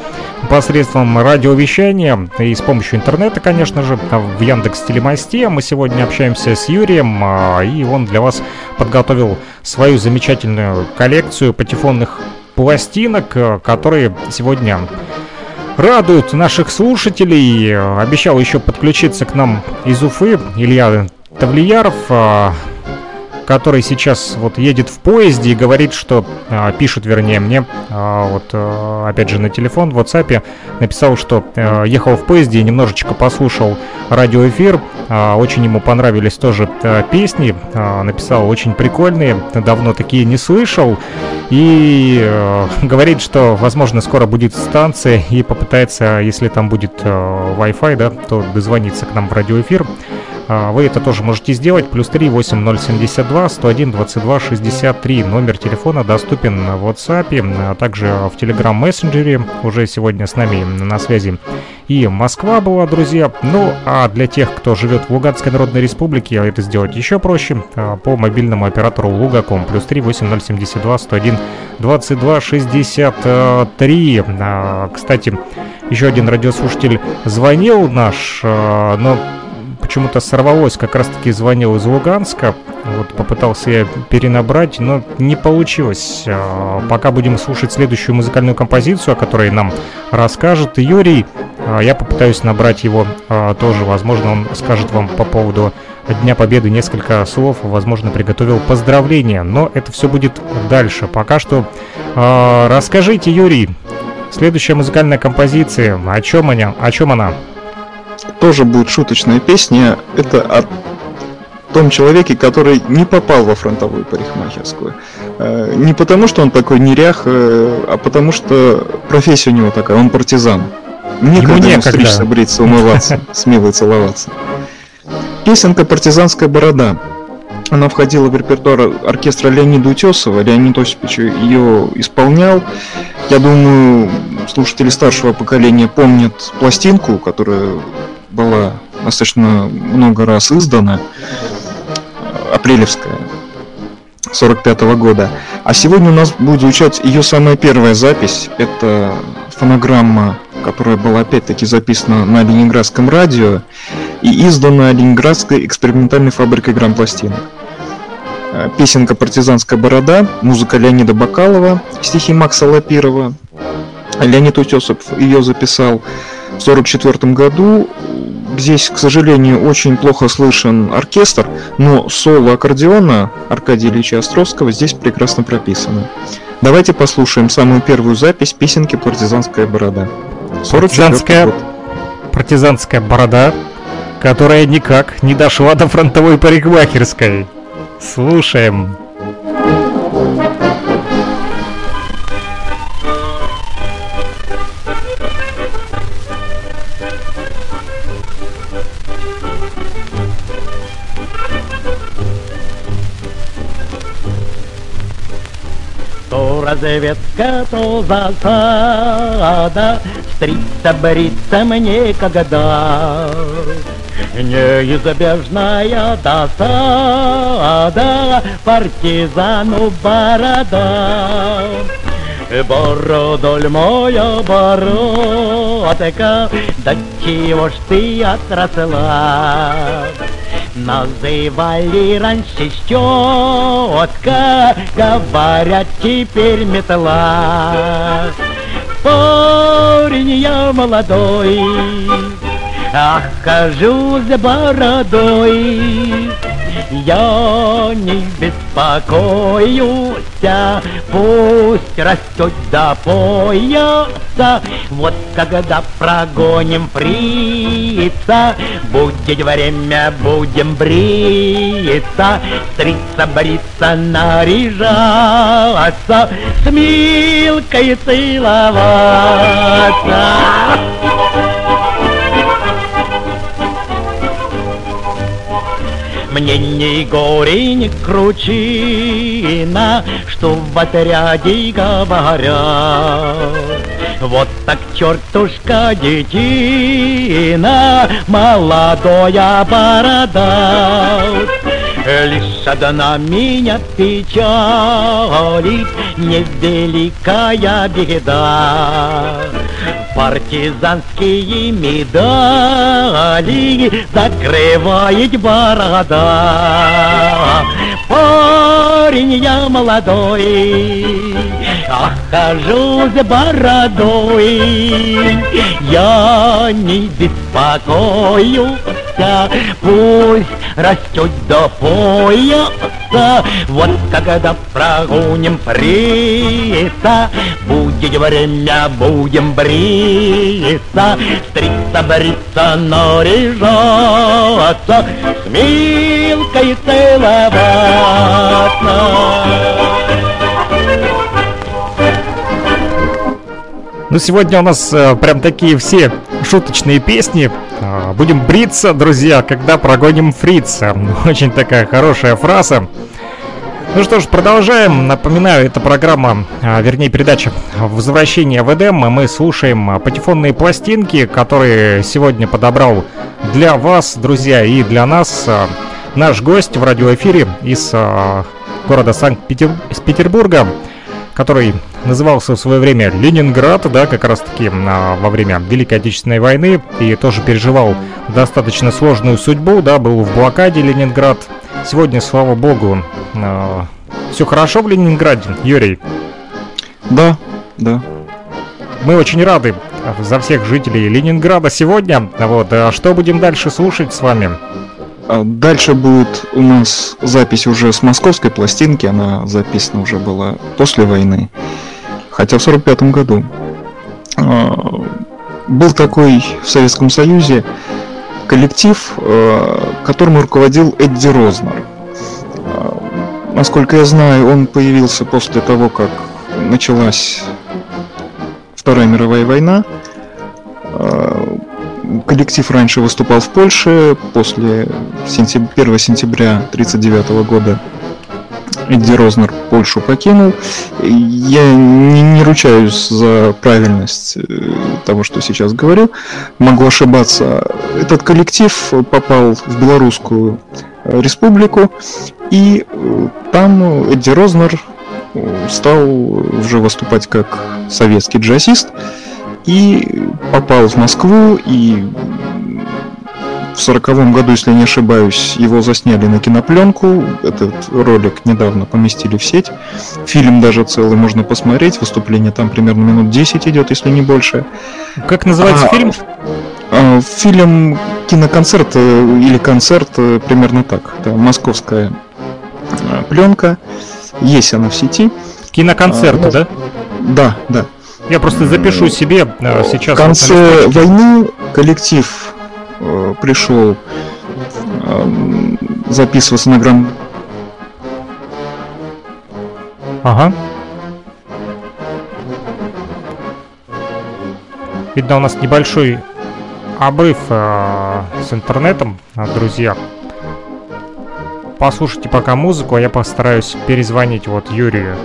посредством радиовещания и с помощью интернета, конечно же, в Яндекс Телемосте. Мы сегодня общаемся с Юрием, а, и он для вас подготовил свою замечательную коллекцию патефонных пластинок, э, которые сегодня радуют наших слушателей. Обещал еще подключиться к нам из Уфы Илья Тавлияров, а, который сейчас вот едет в поезде и говорит, что а, пишет, вернее, мне, а, вот а, опять же на телефон в WhatsApp написал, что а, ехал в поезде и немножечко послушал радиоэфир, а, очень ему понравились тоже а, песни, а, написал очень прикольные, давно такие не слышал. И а, говорит, что возможно скоро будет станция и попытается, если там будет а, Wi-Fi, да, то дозвониться к нам в радиоэфир. А, вы это тоже можете сделать. Плюс 3 8072 101 22 63. Номер телефона доступен в WhatsApp, а также в Telegram мессенджере. Уже сегодня с нами на связи и Москва была, друзья. Ну, а для тех, кто живет в Луганской Народной Республике, это сделать еще проще. А, по мобильному оператору Лугаком. Плюс 3 8072 101 22 63. Кстати, еще один радиослушатель звонил наш, но почему-то сорвалось, как раз таки звонил из Луганска, вот попытался я перенабрать, но не получилось. А, пока будем слушать следующую музыкальную композицию, о которой нам расскажет Юрий, а, я попытаюсь набрать его а, тоже, возможно, он скажет вам по поводу Дня Победы несколько слов, возможно, приготовил поздравления, но это все будет дальше. Пока что расскажите, Юрий, следующая музыкальная композиция, о чем она? О чем она? Тоже будет шуточная песня. Это о том человеке, который не попал во фронтовую парикмахерскую. Э, не потому, что он такой нерях, э, а потому, что профессия у него такая, он партизан. Никогда не стричься, бриться, умываться, с милой целоваться. Песенка «Партизанская борода». Она входила в репертуар оркестра Леонида Утесова. Леонид Осипович ее исполнял. Я думаю, слушатели старшего поколения помнят пластинку, которая была достаточно много раз издана, апрелевская, 45 -го года. А сегодня у нас будет звучать ее самая первая запись. Это фонограмма, которая была опять-таки записана на Ленинградском радио и издана Ленинградской экспериментальной фабрикой грампластинок. Песенка «Партизанская борода», музыка Леонида Бакалова, стихи Макса Лапирова. Леонид Утесов ее записал в 1944 году. Здесь, к сожалению, очень плохо слышен оркестр, но соло аккордеона Аркадия Ильича Островского здесь прекрасно прописано. Давайте послушаем самую первую запись песенки «Партизанская борода». Партизанская, год. партизанская борода, которая никак не дошла до фронтовой парикмахерской. Слушаем. разведка, то засада, Стрица бриться мне когда. Неизбежная досада партизану борода. Бородоль моя бородка, да чего ж ты отросла? Называли раньше щетка, говорят теперь метла. Парень я молодой, ах, хожу за бородой. Я не беспокоюсь, пусть растет до пояса. Вот когда прогоним фрица, будет время, будем бриться, стрица, бриться, наряжаться, с Милкой целоваться. Мне ни горе, ни кручина, что в отряде говорят. Вот так чертушка детина, молодая борода. Лишь одна меня печалит, невеликая беда. Партизанские медали закрывает борода. Парень я молодой, а хожу с бородой. Я не беспокоюсь, пусть растет до пояса. Вот когда прогоним пресса, будет время, будем бриться, стриться, бриться, наряжаться, с милкой целоваться. Ну, сегодня у нас э, прям такие все шуточные песни. Э, будем бриться, друзья, когда прогоним фрица. Очень такая хорошая фраза. Ну что ж, продолжаем. Напоминаю, это программа, а, вернее передача «Возвращение в Эдем». Мы слушаем а, патефонные пластинки, которые сегодня подобрал для вас, друзья, и для нас наш гость в радиоэфире из города Санкт-Петербурга, который назывался в свое время Ленинград, да, как раз таки во время Великой Отечественной войны, и тоже переживал достаточно сложную судьбу, да, был в блокаде Ленинград. Сегодня, слава богу, все хорошо в Ленинграде, Юрий? Да, да. Мы очень рады за всех жителей Ленинграда сегодня. Вот, а что будем дальше слушать с вами? А дальше будет у нас запись уже с московской пластинки, она записана уже была после войны, хотя в 45 году. А, был такой в Советском Союзе коллектив, которым руководил Эдди Рознер. Насколько я знаю, он появился после того, как началась Вторая мировая война. Коллектив раньше выступал в Польше, после 1 сентября 1939 года Эдди Рознер Польшу покинул. Я не, не ручаюсь за правильность э, того, что сейчас говорю. Могу ошибаться. Этот коллектив попал в белорусскую республику, и э, там Эдди Рознер э, стал уже выступать как советский джазист и попал в Москву и в сороковом году, если не ошибаюсь, его засняли на кинопленку. Этот ролик недавно поместили в сеть. Фильм даже целый можно посмотреть. Выступление там примерно минут 10 идет, если не больше. Как называется а, фильм? А, фильм киноконцерт или концерт примерно так. Это московская э, пленка. Есть она в сети. Киноконцерт, а, да? Да, да. Я просто запишу себе сейчас. В конце войны коллектив э, пришел э, записываться на грамм. Ага. Видно, у нас небольшой обрыв э, с интернетом, э, друзья. Послушайте пока музыку, а я постараюсь перезвонить вот Юрию.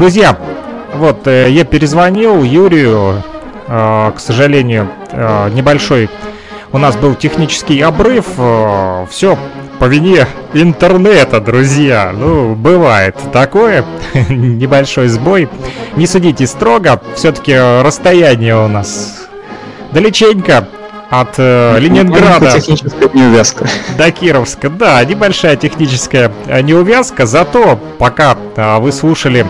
Друзья, вот э, я перезвонил Юрию, э, к сожалению, э, небольшой у нас был технический обрыв, все по вине интернета, друзья. Ну, бывает такое, небольшой сбой. Не судите строго, все-таки расстояние у нас далеченько от э, Ленинграда техническая неувязка. до Кировска. Да, небольшая техническая неувязка, зато пока э, вы слушали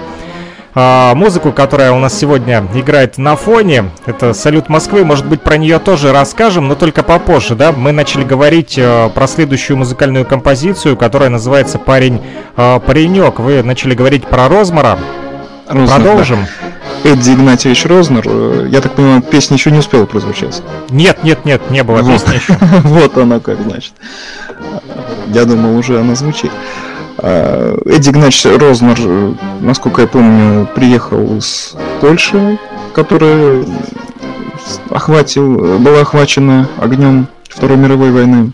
э, музыку, которая у нас сегодня играет на фоне, это «Салют Москвы», может быть, про нее тоже расскажем, но только попозже, да? Мы начали говорить э, про следующую музыкальную композицию, которая называется «Парень, э, паренек». Вы начали говорить про Розмара. Рознер, Продолжим. да. Эдди Игнатьевич Рознер, э, я так понимаю, песня еще не успела прозвучать. Нет, нет, нет, не было Вот. песни еще. Вот она как, значит. Я думал, уже она звучит. А, Эдди Игнатьевич Рознер, э, насколько я помню, приехал из Польши, которая охватил, была охвачена огнем Второй мировой войны.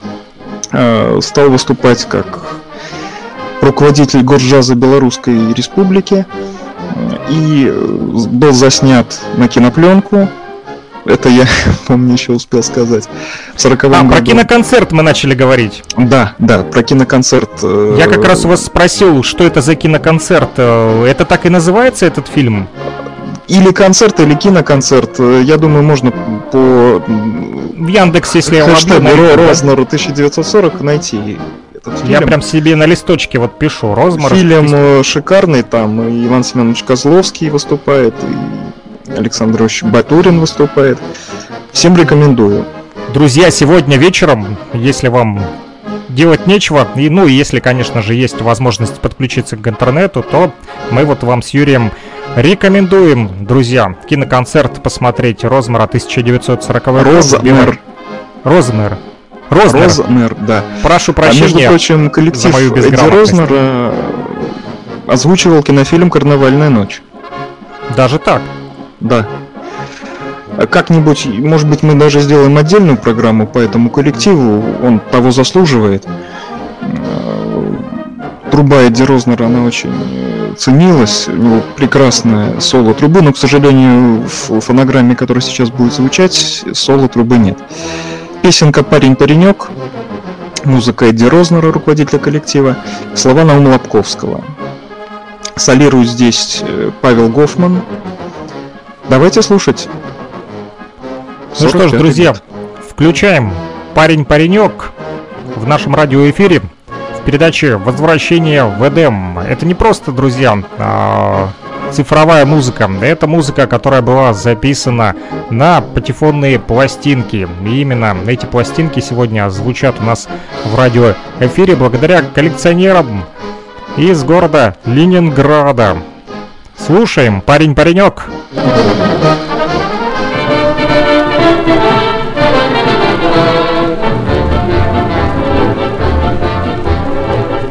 А, Стал выступать как руководитель горджаза Белорусской Республики и э, был заснят на кинопленку. Это я, помню, еще успел сказать. В 40 А, году. про киноконцерт мы начали говорить. Да, да, про киноконцерт. э, Я как раз у вас спросил, что это за киноконцерт. Э, Это так и называется этот фильм? Или концерт, или киноконцерт. Э, Я думаю, можно по В Яндексе, если я хэштегу вобью, найду, Ро- да? Рознеру 1940 найти этот фильм. Я прям себе на листочке вот пишу. Розмар. Фильм шикарный, там и Иван Семенович Козловский выступает, и Александр Ильич Батурин выступает. Всем рекомендую. Друзья, сегодня вечером, если вам делать нечего, и, ну, и если, конечно же, есть возможность подключиться к интернету, то мы вот вам с Юрием рекомендуем, друзья, киноконцерт посмотреть Розмара 1940 год. Рознер. Рознер. Рознер. Рознер, да. Прошу А между прощения. прочим, коллектив мою Эдди безграмотность. Рознер э, озвучивал кинофильм «Карнавальная ночь». Даже так. Да. А Как-нибудь, может быть, мы даже сделаем отдельную программу по этому коллективу, он того заслуживает. Э, Труба Эдди Рознера, она очень э, ценилась, прекрасная соло трубы, но, к сожалению, в фонограмме, которая сейчас будет звучать, соло трубы нет. Песенка «Парень-паренек», музыка Эдди Рознера, руководителя коллектива, слова Наума Лобковского. Солирует здесь э, Павел Гофман. Давайте слушать. Ну что ж, 45-й друзья, год. включаем «Парень-паренек» в нашем радиоэфире в передаче «Возвращение в Эдем». Это не просто, друзья, а, цифровая музыка. Это музыка, которая была записана на патефонные пластинки. И именно эти пластинки сегодня звучат у нас в радиоэфире благодаря коллекционерам из города Ленинграда. Слушаем, парень-паренек.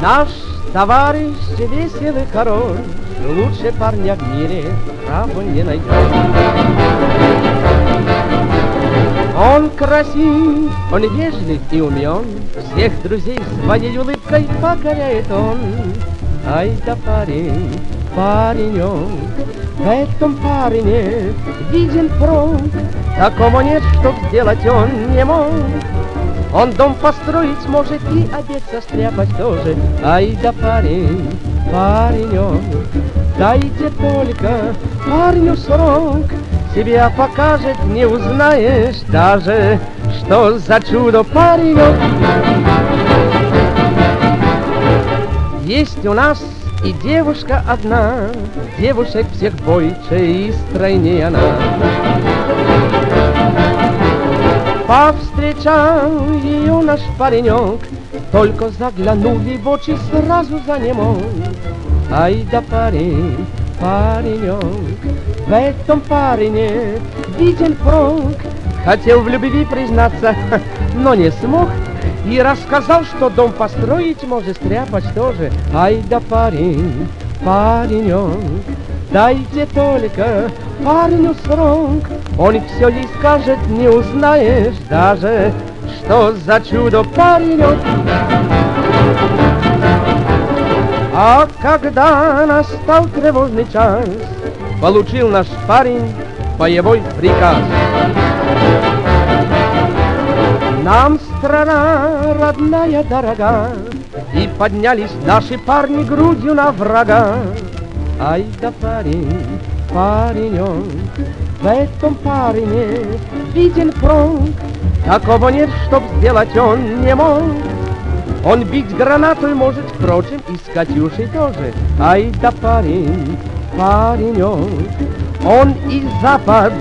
Наш товарищ веселый король, Лучше парня в мире право не найдет. Он красив, он вежлив и умен, Всех друзей своей улыбкой покоряет он. Ай да парень, паренек, в этом парне виден прок, Такого нет, чтоб сделать он не мог. Он дом построить может и обед состряпать тоже. Ай да парень, паренек, дайте только парню срок. Себя покажет, не узнаешь даже, что за чудо паренек. Есть у нас и девушка одна, девушек всех бойче и стройнее она. Повстречал ее наш паренек, Только заглянули в очи, сразу за ним Ай да парень, паренек, В этом парне виден прок. Хотел в любви признаться, но не смог, И рассказал, что дом построить может стряпать тоже. Ай да парень, паренек, Дайте только парню срок, Он все ей скажет, не узнаешь даже, Что за чудо паренек. А когда настал тревожный час, Получил наш парень боевой приказ. Нам страна родная дорога, И поднялись наши парни грудью на врага. Ай да парень, паренек, в этом парне виден пронг, Такого нет, чтоб сделать он не мог. Он бить гранатой может, впрочем, и с Катюшей тоже. Ай да парень, паренек, он и запад,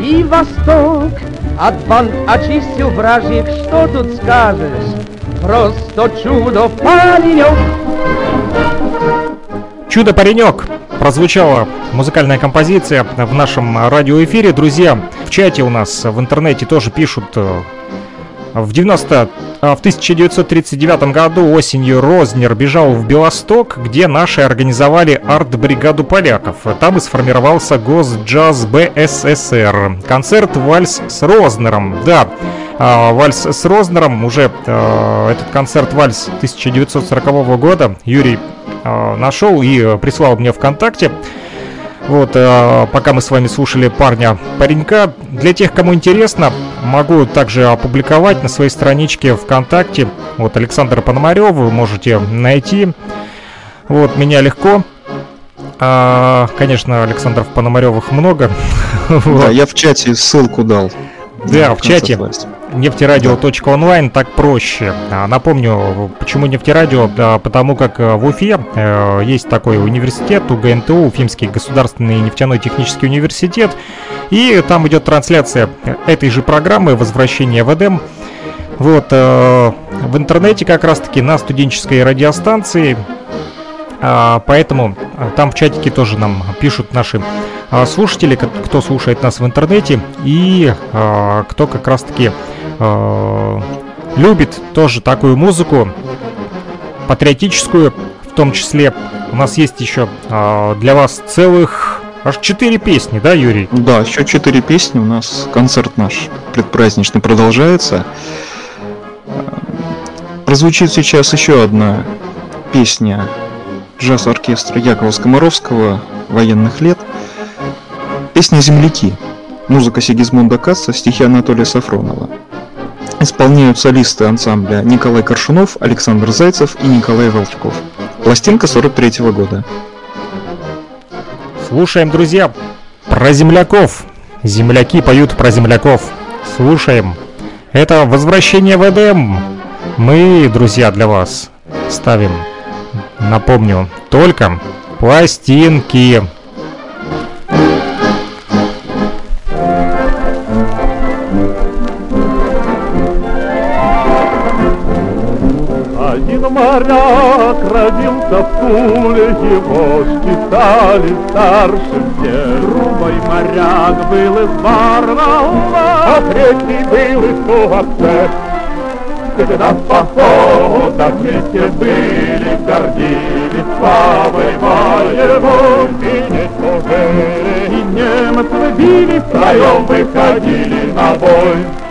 и восток От банд очистил вражьих, что тут скажешь? Просто чудо паренек Чудо-паренек прозвучала музыкальная композиция в нашем радиоэфире. Друзья, в чате у нас в интернете тоже пишут э, в 90 а, в 1939 году осенью Рознер бежал в Белосток, где наши организовали арт-бригаду поляков. Там и сформировался Госджаз БССР. Концерт «Вальс с Рознером». Да, а, «Вальс с Рознером», уже а, этот концерт «Вальс» 1940 года Юрий нашел и прислал мне ВКонтакте. Вот, э, пока мы с вами слушали парня паренька, для тех, кому интересно, могу также опубликовать на своей страничке ВКонтакте. Вот Александр Пономарев, вы можете найти. Вот, меня легко. А, конечно, Александров Пономаревых много. Да, я в чате ссылку дал. Да, в чате нефтерадио.онлайн так проще. А, напомню, почему нефтерадио? Да, потому как э, в Уфе э, есть такой университет, УГНТУ, Уфимский государственный нефтяной технический университет, и там идет трансляция этой же программы «Возвращение в Эдем». Вот, э, в интернете как раз-таки на студенческой радиостанции, а, поэтому там в чатике тоже нам пишут наши слушатели, кто слушает нас в интернете и а, кто как раз-таки а, любит тоже такую музыку, патриотическую в том числе. У нас есть еще для вас целых аж четыре песни, да, Юрий? Да, еще четыре песни. У нас концерт наш предпраздничный продолжается. Прозвучит сейчас еще одна песня джаз-оркестра Якова Скоморовского военных лет – Песня «Земляки». Музыка Сигизмунда Касса, стихи Анатолия Сафронова. Исполняют солисты ансамбля Николай Коршунов, Александр Зайцев и Николай Волчков. Пластинка 43 -го года. Слушаем, друзья, про земляков. Земляки поют про земляков. Слушаем. Это «Возвращение в Эдем». Мы, друзья, для вас ставим, напомню, только пластинки. Моряк родился в Туле, его считали старшим все. Другой моряк был из Барнаула, а третий был из Туапсе. Когда в походах вместе были, гордились славой моему. И не служили, и немцы били, втроем выходили на бой.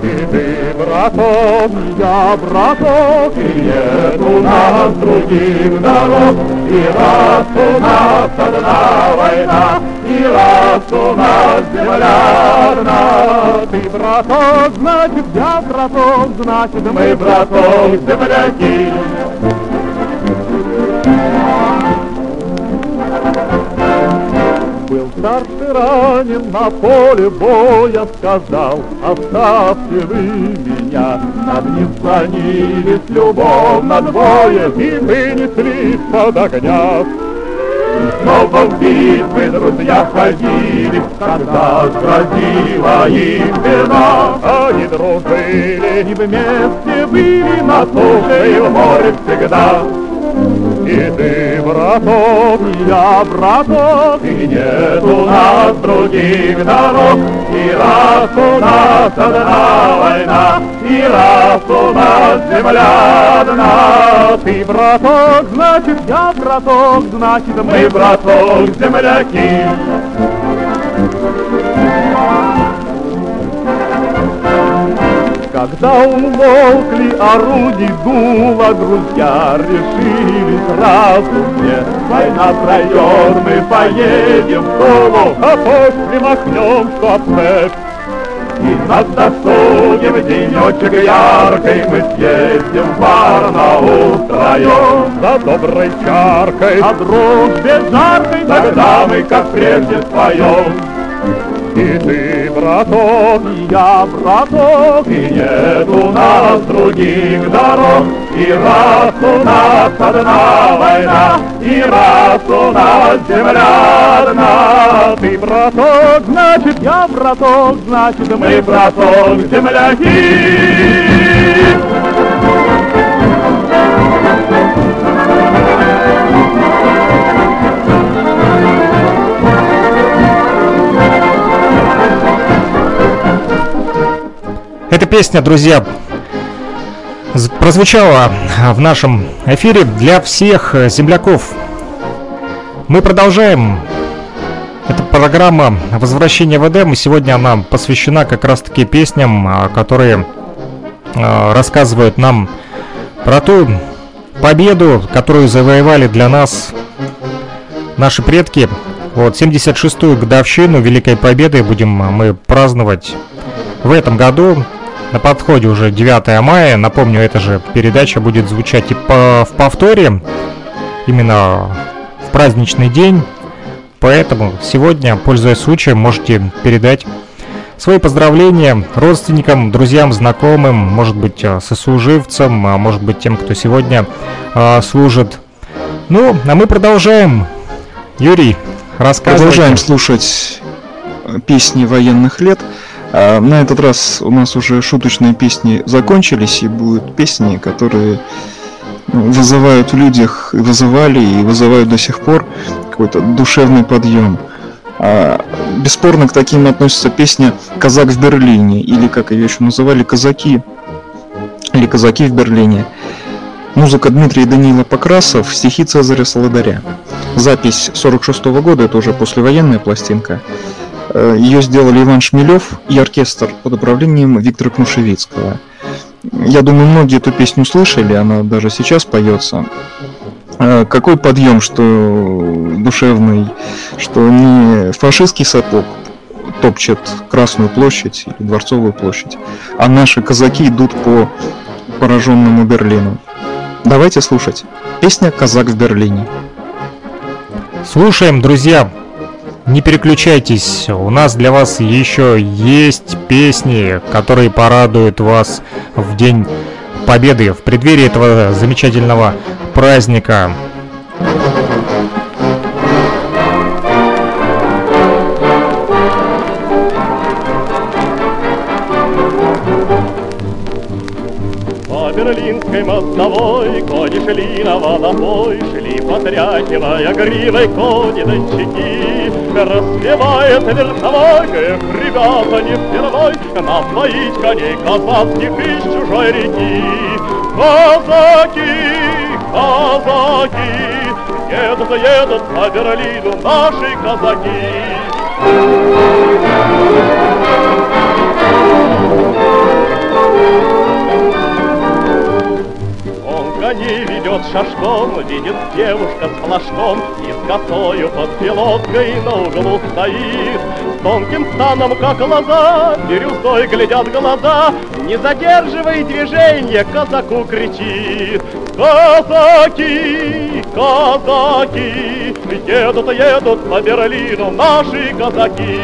И ты, браток, я браток, и нет у нас других дорог. И раз у нас одна война, и раз у нас земля одна. Ты браток, значит я браток, значит мы браток земляки. Был старший ранен на поле боя, сказал, оставьте вы меня. Над ним склонились любовно двое и вынесли под огня. Снова в битвы друзья ходили, когда грозила им беда. Они дружили и вместе были на суше и в море всегда. И ты, браток, я браток, И нет у нас других дорог, И раз у нас одна война, И раз у нас земля одна. Ты, браток, значит я браток, Значит мы, браток, земляки. Когда умолкли орудий дула, друзья решились сразу все. Война пройдет, мы поедем в Тулу, а после махнем в цепь. И на досуге в денечек яркой мы съездим в Барнаул втроем. За доброй чаркой, а дружбе жаркой, тогда мы как прежде споем. И ты, браток, и я, браток, и нет у нас других дорог. И раз у нас одна война, и раз у нас земля одна. Ты, браток, значит, я, браток, значит, мы, браток, земляки. Эта песня, друзья, прозвучала в нашем эфире для всех земляков. Мы продолжаем. Это программа «Возвращение в Эдем», и сегодня она посвящена как раз-таки песням, а, которые а, рассказывают нам про ту победу, которую завоевали для нас наши предки. Вот 76-ю годовщину Великой Победы будем мы праздновать в этом году. На подходе уже 9 мая. Напомню, эта же передача будет звучать и по, в повторе. Именно в праздничный день. Поэтому сегодня, пользуясь случаем, можете передать свои поздравления родственникам, друзьям, знакомым, может быть, э, сослуживцам, а может быть, тем, кто сегодня э, служит. Ну, а мы продолжаем. Юрий, рассказывай. Продолжаем слушать э, песни военных лет. А на этот раз у нас уже шуточные песни закончились, и будут песни, которые ну, вызывают в людях, и вызывали, и вызывают до сих пор какой-то душевный подъем. А, бесспорно к таким относится песня «Казак в Берлине», или как ее еще называли «Казаки», или «Казаки в Берлине». Музыка Дмитрия Данила Покрасов, стихи Цезаря Солодаря. Запись 46 -го года, это уже послевоенная пластинка. Э, Ее сделали Иван Шмелев и оркестр под управлением Виктора Кнушевицкого. Я думаю, многие эту песню слышали, она даже сейчас поется. Э, какой подъем, что душевный, что не фашистский сапог топчет Красную площадь или Дворцовую площадь, а наши казаки идут по пораженному Берлину. Давайте слушать. Песня «Казак в Берлине». Слушаем, друзья. Не переключайтесь, у нас для вас еще есть песни, которые порадуют вас в День Победы, в преддверии этого замечательного праздника. Берлинской мостовой Кони шли на водопой, шли потряхивая гривой кони дончаки. Распевает верховой, ребята, не впервой Напоить коней казацких из чужой реки. Казаки, казаки, едут, едут по Берлину наши казаки. коней ведет шашком, видит девушка с флажком косою под пилоткой на углу стоит. С тонким станом, как глаза, бирюзой глядят глаза, Не задерживай движение, казаку кричит. Казаки, казаки, едут, едут по Берлину наши казаки.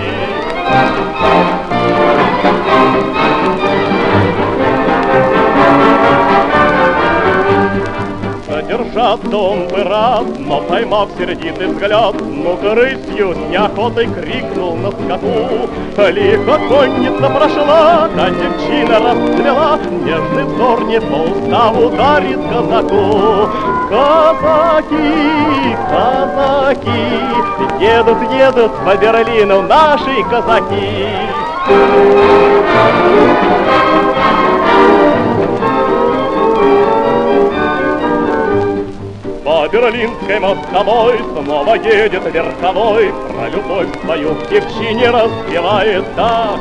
Держат дом бы рад, но поймав сердитый взгляд, Ну-ка рысью с неохотой крикнул на скаку. Лихо конница прошла, та девчина расцвела, Нежный взор не по уставу дарит казаку. Казаки, казаки, едут, едут по Берлину наши казаки. По Берлинской мостовой снова едет верховой, Про любовь свою в девчине распевает так.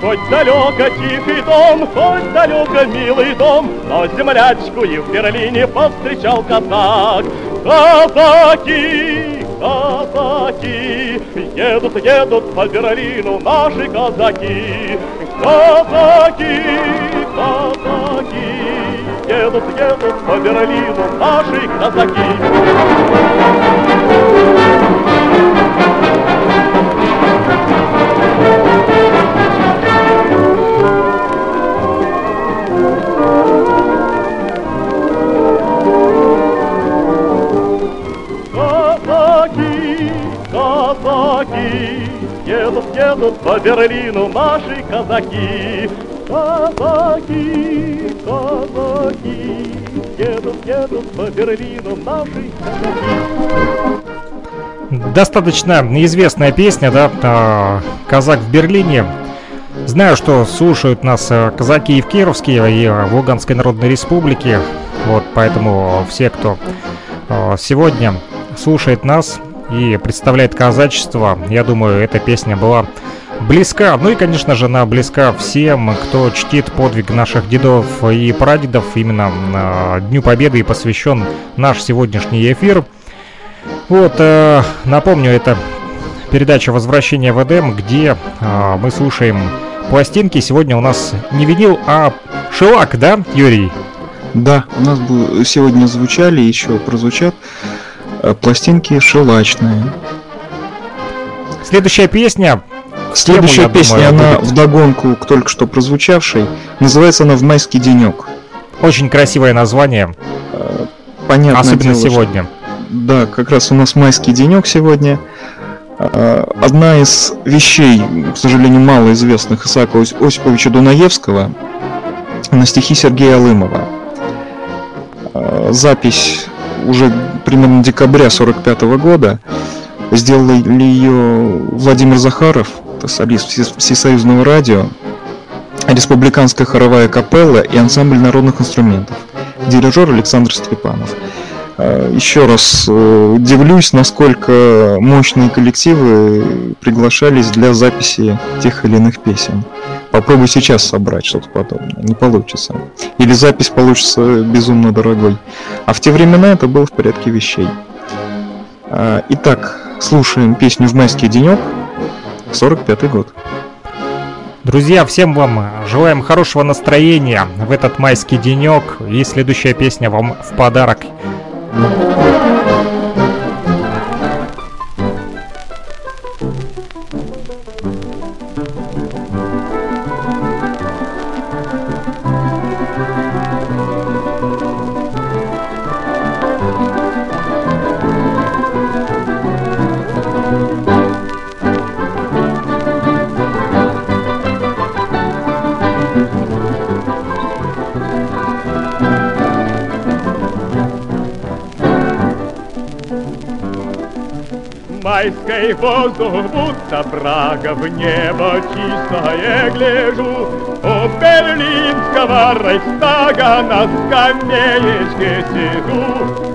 Хоть далеко тихий дом, хоть далеко милый дом, Но землячку и в Берлине повстречал казак. Казаки, казаки, едут, едут по Берлину наши казаки. Казаки, казаки, едут, едут по Берлину наши казаки. Едут по Берлину наши казаки. Казаки, казаки, едут, по Берлину казаки. Достаточно известная песня, да, а, «Казак в Берлине». Знаю, что слушают нас э, казаки и в Кировске, и в Луганской Народной Республике. Вот, поэтому все, кто э, сегодня слушает нас и представляет казачество, я думаю, эта песня была близка. Ну и, конечно же, она близка всем, кто чтит подвиг наших дедов и прадедов. Именно э, Дню Победы и посвящен наш сегодняшний эфир. Вот, э, напомню, это передача «Возвращение в Эдем», где э, мы слушаем пластинки. Сегодня у нас не винил, а шелак, да, Юрий? Да, у нас сегодня звучали, еще прозвучат э, пластинки шелачные. Следующая песня. Следующая я песня, думаю, она будет. вдогонку к только что прозвучавшей. Называется она «В майский денек». Очень красивое название, Понятно. особенно сегодня. Да, как раз у нас майский денек сегодня. А, Одна из вещей, к сожалению, малоизвестных Исаака Ос- Осиповича Дунаевского на стихи Сергея Алымова. А, Запись уже примерно декабря 45 года. Сделали ее Владимир Захаров, это солист Все- Всесоюзного радио, Республиканская хоровая капелла и ансамбль народных инструментов. Дирижер Александр Степанов. Э, Еще раз э, удивлюсь, насколько мощные коллективы приглашались для записи тех или иных песен. Попробуй сейчас собрать что-то подобное. Не получится. Или запись получится безумно дорогой. А в те времена это было в порядке вещей. А, Итак, слушаем песню «В майский денек», 45 год. Друзья, всем вам желаем хорошего настроения в этот майский денек. И следующая песня вам в подарок. Майской воздух, будто брага в небо чистое гляжу. У берлинского рейхстага на скамеечке сижу.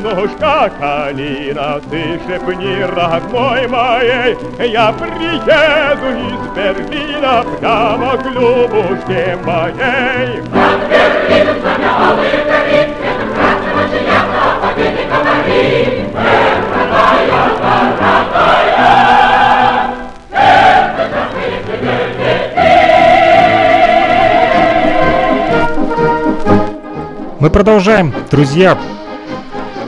Ножка калина, ты шепни, родной моей, Я приеду из Берлина прямо к Любушке моей. От Берлина знамя алые горит, Цветом красного победы говорит. Эх, родная, Мы продолжаем, друзья.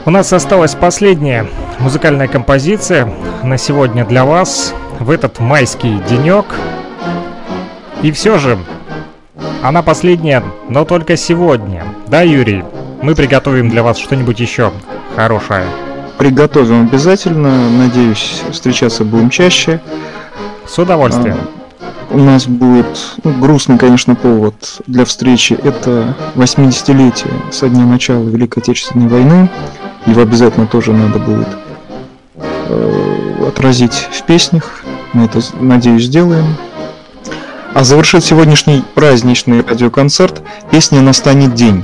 У нас осталась последняя музыкальная композиция на сегодня для вас в этот майский денек. И все же, она последняя, но только сегодня. Да, Юрий? Мы приготовим для вас что-нибудь еще хорошее. Приготовим обязательно. Надеюсь, встречаться будем чаще. С удовольствием. А, у нас будет ну, грустный, конечно, повод для встречи. Это 80-летие со дня начала Великой Отечественной войны. Его обязательно тоже надо будет э, отразить в песнях. Мы это, надеюсь, сделаем. А завершит сегодняшний праздничный радиоконцерт песня «Настанет день».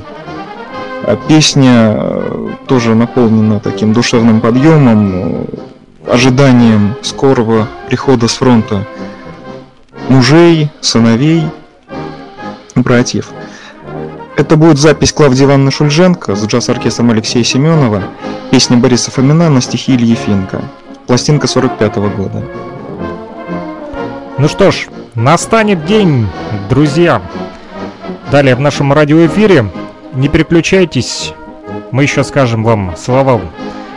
А песня э, тоже наполнена таким душевным подъемом, э, ожиданием скорого прихода с фронта мужей, сыновей, братьев. Это будет запись Клавдии Ивановны Шульженко с джаз-оркестром Алексея Семенова, песня Бориса Фомина на стихи Ильи Финка. Пластинка 45 -го года. Ну что ж, настанет день, друзья. Далее в нашем радиоэфире. Не переключайтесь, мы еще скажем вам слова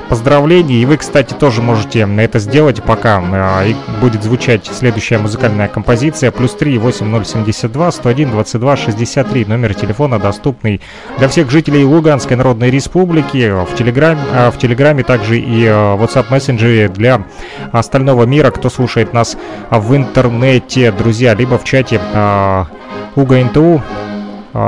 поздравлений. И вы, кстати, тоже можете это сделать, пока э, будет звучать следующая музыкальная композиция. Плюс 3 8072 101 22 63. Номер телефона доступный для всех жителей Луганской Народной Республики. В Телеграме, э, в Телеграме также и э, WhatsApp мессенджере для остального мира, кто слушает нас в интернете, друзья, либо в чате Уга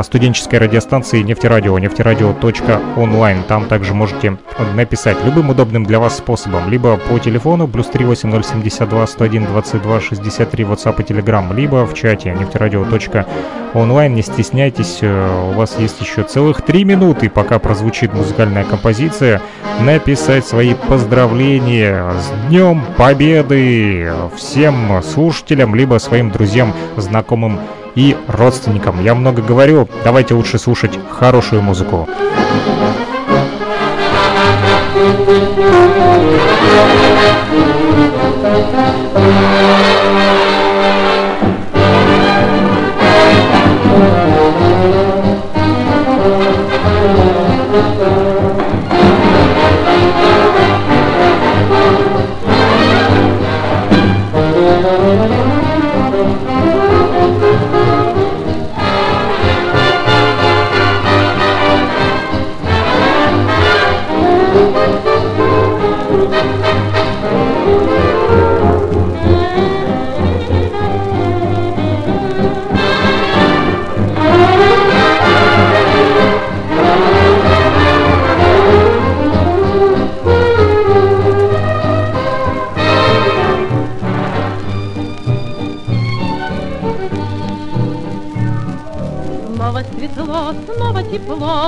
студенческой радиостанции нефтерадио, нефтерадио.онлайн. Там также можете написать любым удобным для вас способом, либо по телефону плюс 38072 101 22 63 WhatsApp и Telegram, либо в чате нефтерадио.онлайн. Не стесняйтесь, э, у вас есть еще целых три минуты, пока прозвучит музыкальная композиция, написать свои поздравления с Днем Победы всем слушателям, либо своим друзьям, знакомым и родственникам. Я много говорю, давайте лучше слушать хорошую музыку.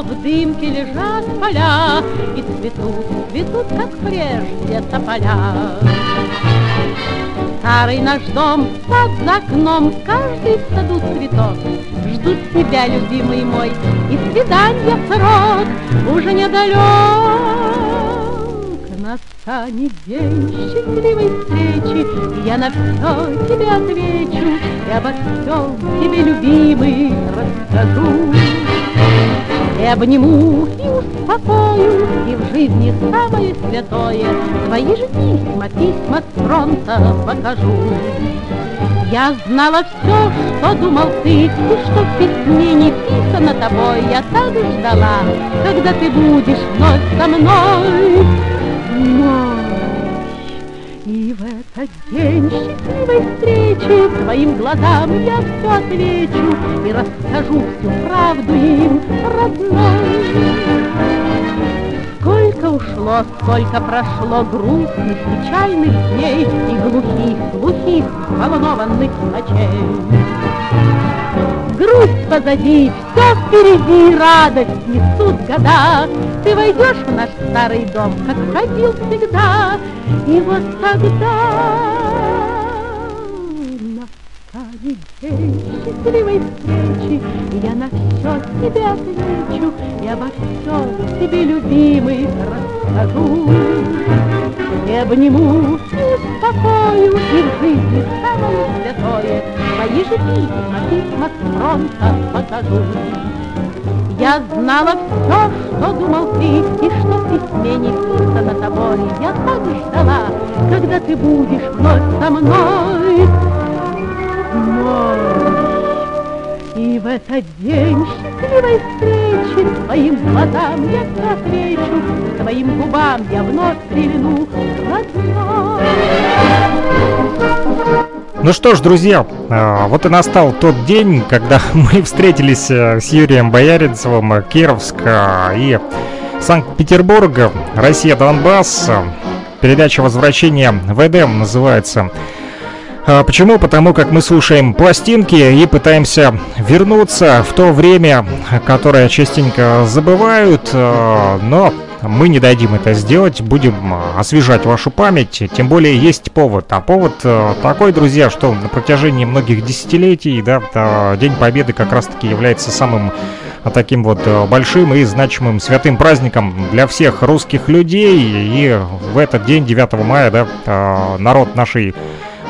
В дымке лежат поля, И цветут, цветут, как прежде тополя. Старый наш дом, за окном, Каждый в саду цветок. Ждут тебя, любимый мой, И свидания срок уже недалек. Настанет день счастливой встречи, Я на все тебе отвечу, И обо всем тебе, любимый, расскажу. И обниму, и успокою, и в жизни самое святое Твои же письма, письма с фронта покажу. Я знала все, что думал ты, и что в письме не писано тобой. Я так ждала, когда ты будешь вновь со мной. В этот день счастливой встречи Твоим глазам я все отвечу И расскажу всю правду им, родной. Сколько ушло, сколько прошло грустных, печальных дней И глухих, глухих, волнованных ночей. Грусть позади, все впереди, радость несут года. Ты войдешь в наш старый дом, как входил всегда, И вот тогда настанет день счастливой встречи, я на все тебе отвечу, И обо всем тебе, любимый, расскажу. И обниму, успокою, и в жизни самое святое Твои же письма, письма с фронта покажу. Я знала все, что думал ты, и что в письме не писано тобой. Я так ждала, когда ты будешь вновь со мной. И в этот день счастливой встречи Твоим глазам я отвечу, Твоим губам я вновь прильну. Ну что ж, друзья, а, вот и настал тот день, когда мы встретились э, с Юрием Бояринцевым, э, Кировск э, и Санкт-Петербург, Россия Донбасс. Передача возвращения в Эдем называется. А Почему? Потому как мы слушаем пластинки и пытаемся вернуться в то время, которое частенько забывают, но мы не дадим это сделать, будем освежать вашу память, тем более есть повод. А повод такой, друзья, что на протяжении многих десятилетий, да, День Победы как раз-таки является самым таким вот большим и значимым святым праздником для всех русских людей. И в этот день, 9 мая, да, народ нашей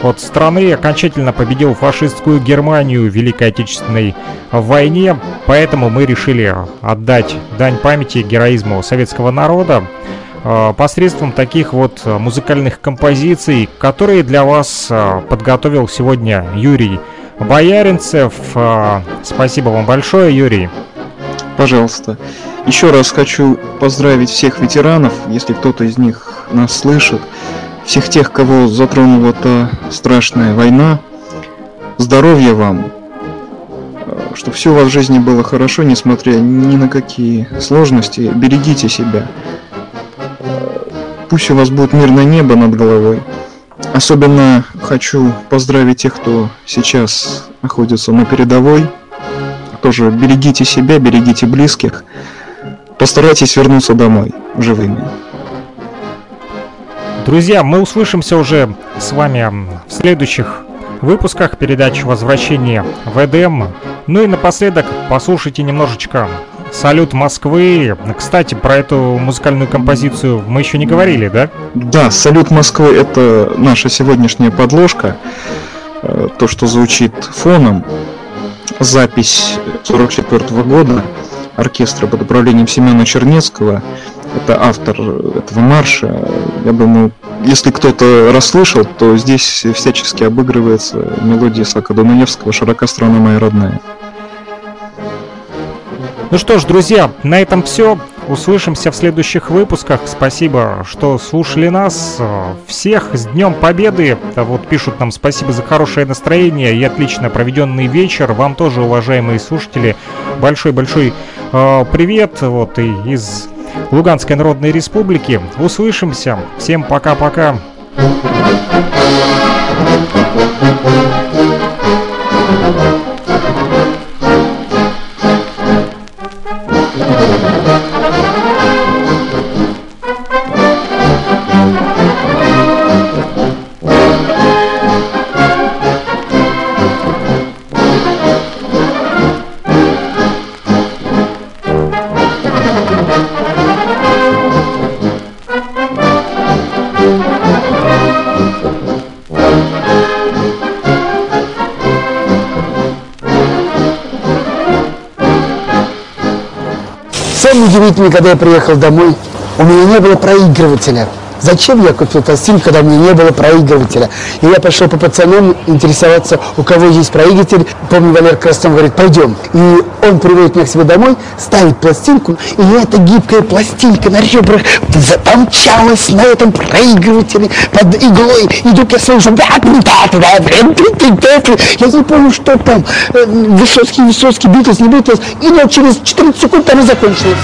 от страны окончательно победил фашистскую Германию в Великой Отечественной войне, поэтому мы решили отдать дань памяти героизму советского народа э, посредством таких вот музыкальных композиций, которые для вас э, подготовил сегодня Юрий Бояринцев. Э, спасибо вам большое, Юрий. Пожалуйста. Еще раз хочу поздравить всех ветеранов, если кто-то из них нас слышит всех тех, кого затронула та страшная война. Здоровья вам, чтобы все у вас в жизни было хорошо, несмотря ни на какие сложности. Берегите себя. Пусть у вас будет мирное небо над головой. Особенно хочу поздравить тех, кто сейчас находится на передовой. Тоже берегите себя, берегите близких. Постарайтесь вернуться домой живыми. Друзья, мы услышимся уже с вами в следующих выпусках передачи «Возвращение в Эдем». Ну и напоследок послушайте немножечко «Салют Москвы». Кстати, про эту музыкальную композицию мы еще не говорили, да? Да, «Салют Москвы» — это наша сегодняшняя подложка. Э, то, что звучит фоном. Запись 44 -го года оркестра под управлением Семена Чернецкого — это автор этого марша. Я думаю, если кто-то расслышал, то здесь всячески обыгрывается мелодия Сака Дунаевского «Широка страна моя родная». Ну что ж, друзья, на этом все. Услышимся в следующих выпусках. Спасибо, что слушали нас. Всех с Днем Победы. Вот пишут нам спасибо за хорошее настроение и отлично проведенный вечер. Вам тоже, уважаемые слушатели, большой-большой э, привет. Вот и из Луганской Народной Республики. Услышимся. Всем пока-пока. Самое удивительное, когда я приехал домой, у меня не было проигрывателя. Зачем я купил пластинку, когда у меня не было проигрывателя? И я пошел по пацанам интересоваться, у кого есть проигрыватель. Помню, Валер Краснов говорит, пойдем. И он приводит меня к себе домой, ставит пластинку, и эта гибкая пластинка на ребрах запомчалась на этом проигрывателе под иглой. Иду я слышу, я не помню, что там, Высоцкий, Высоцкий, Битлз, не Битлз, и вот через 14 секунд там и закончилось.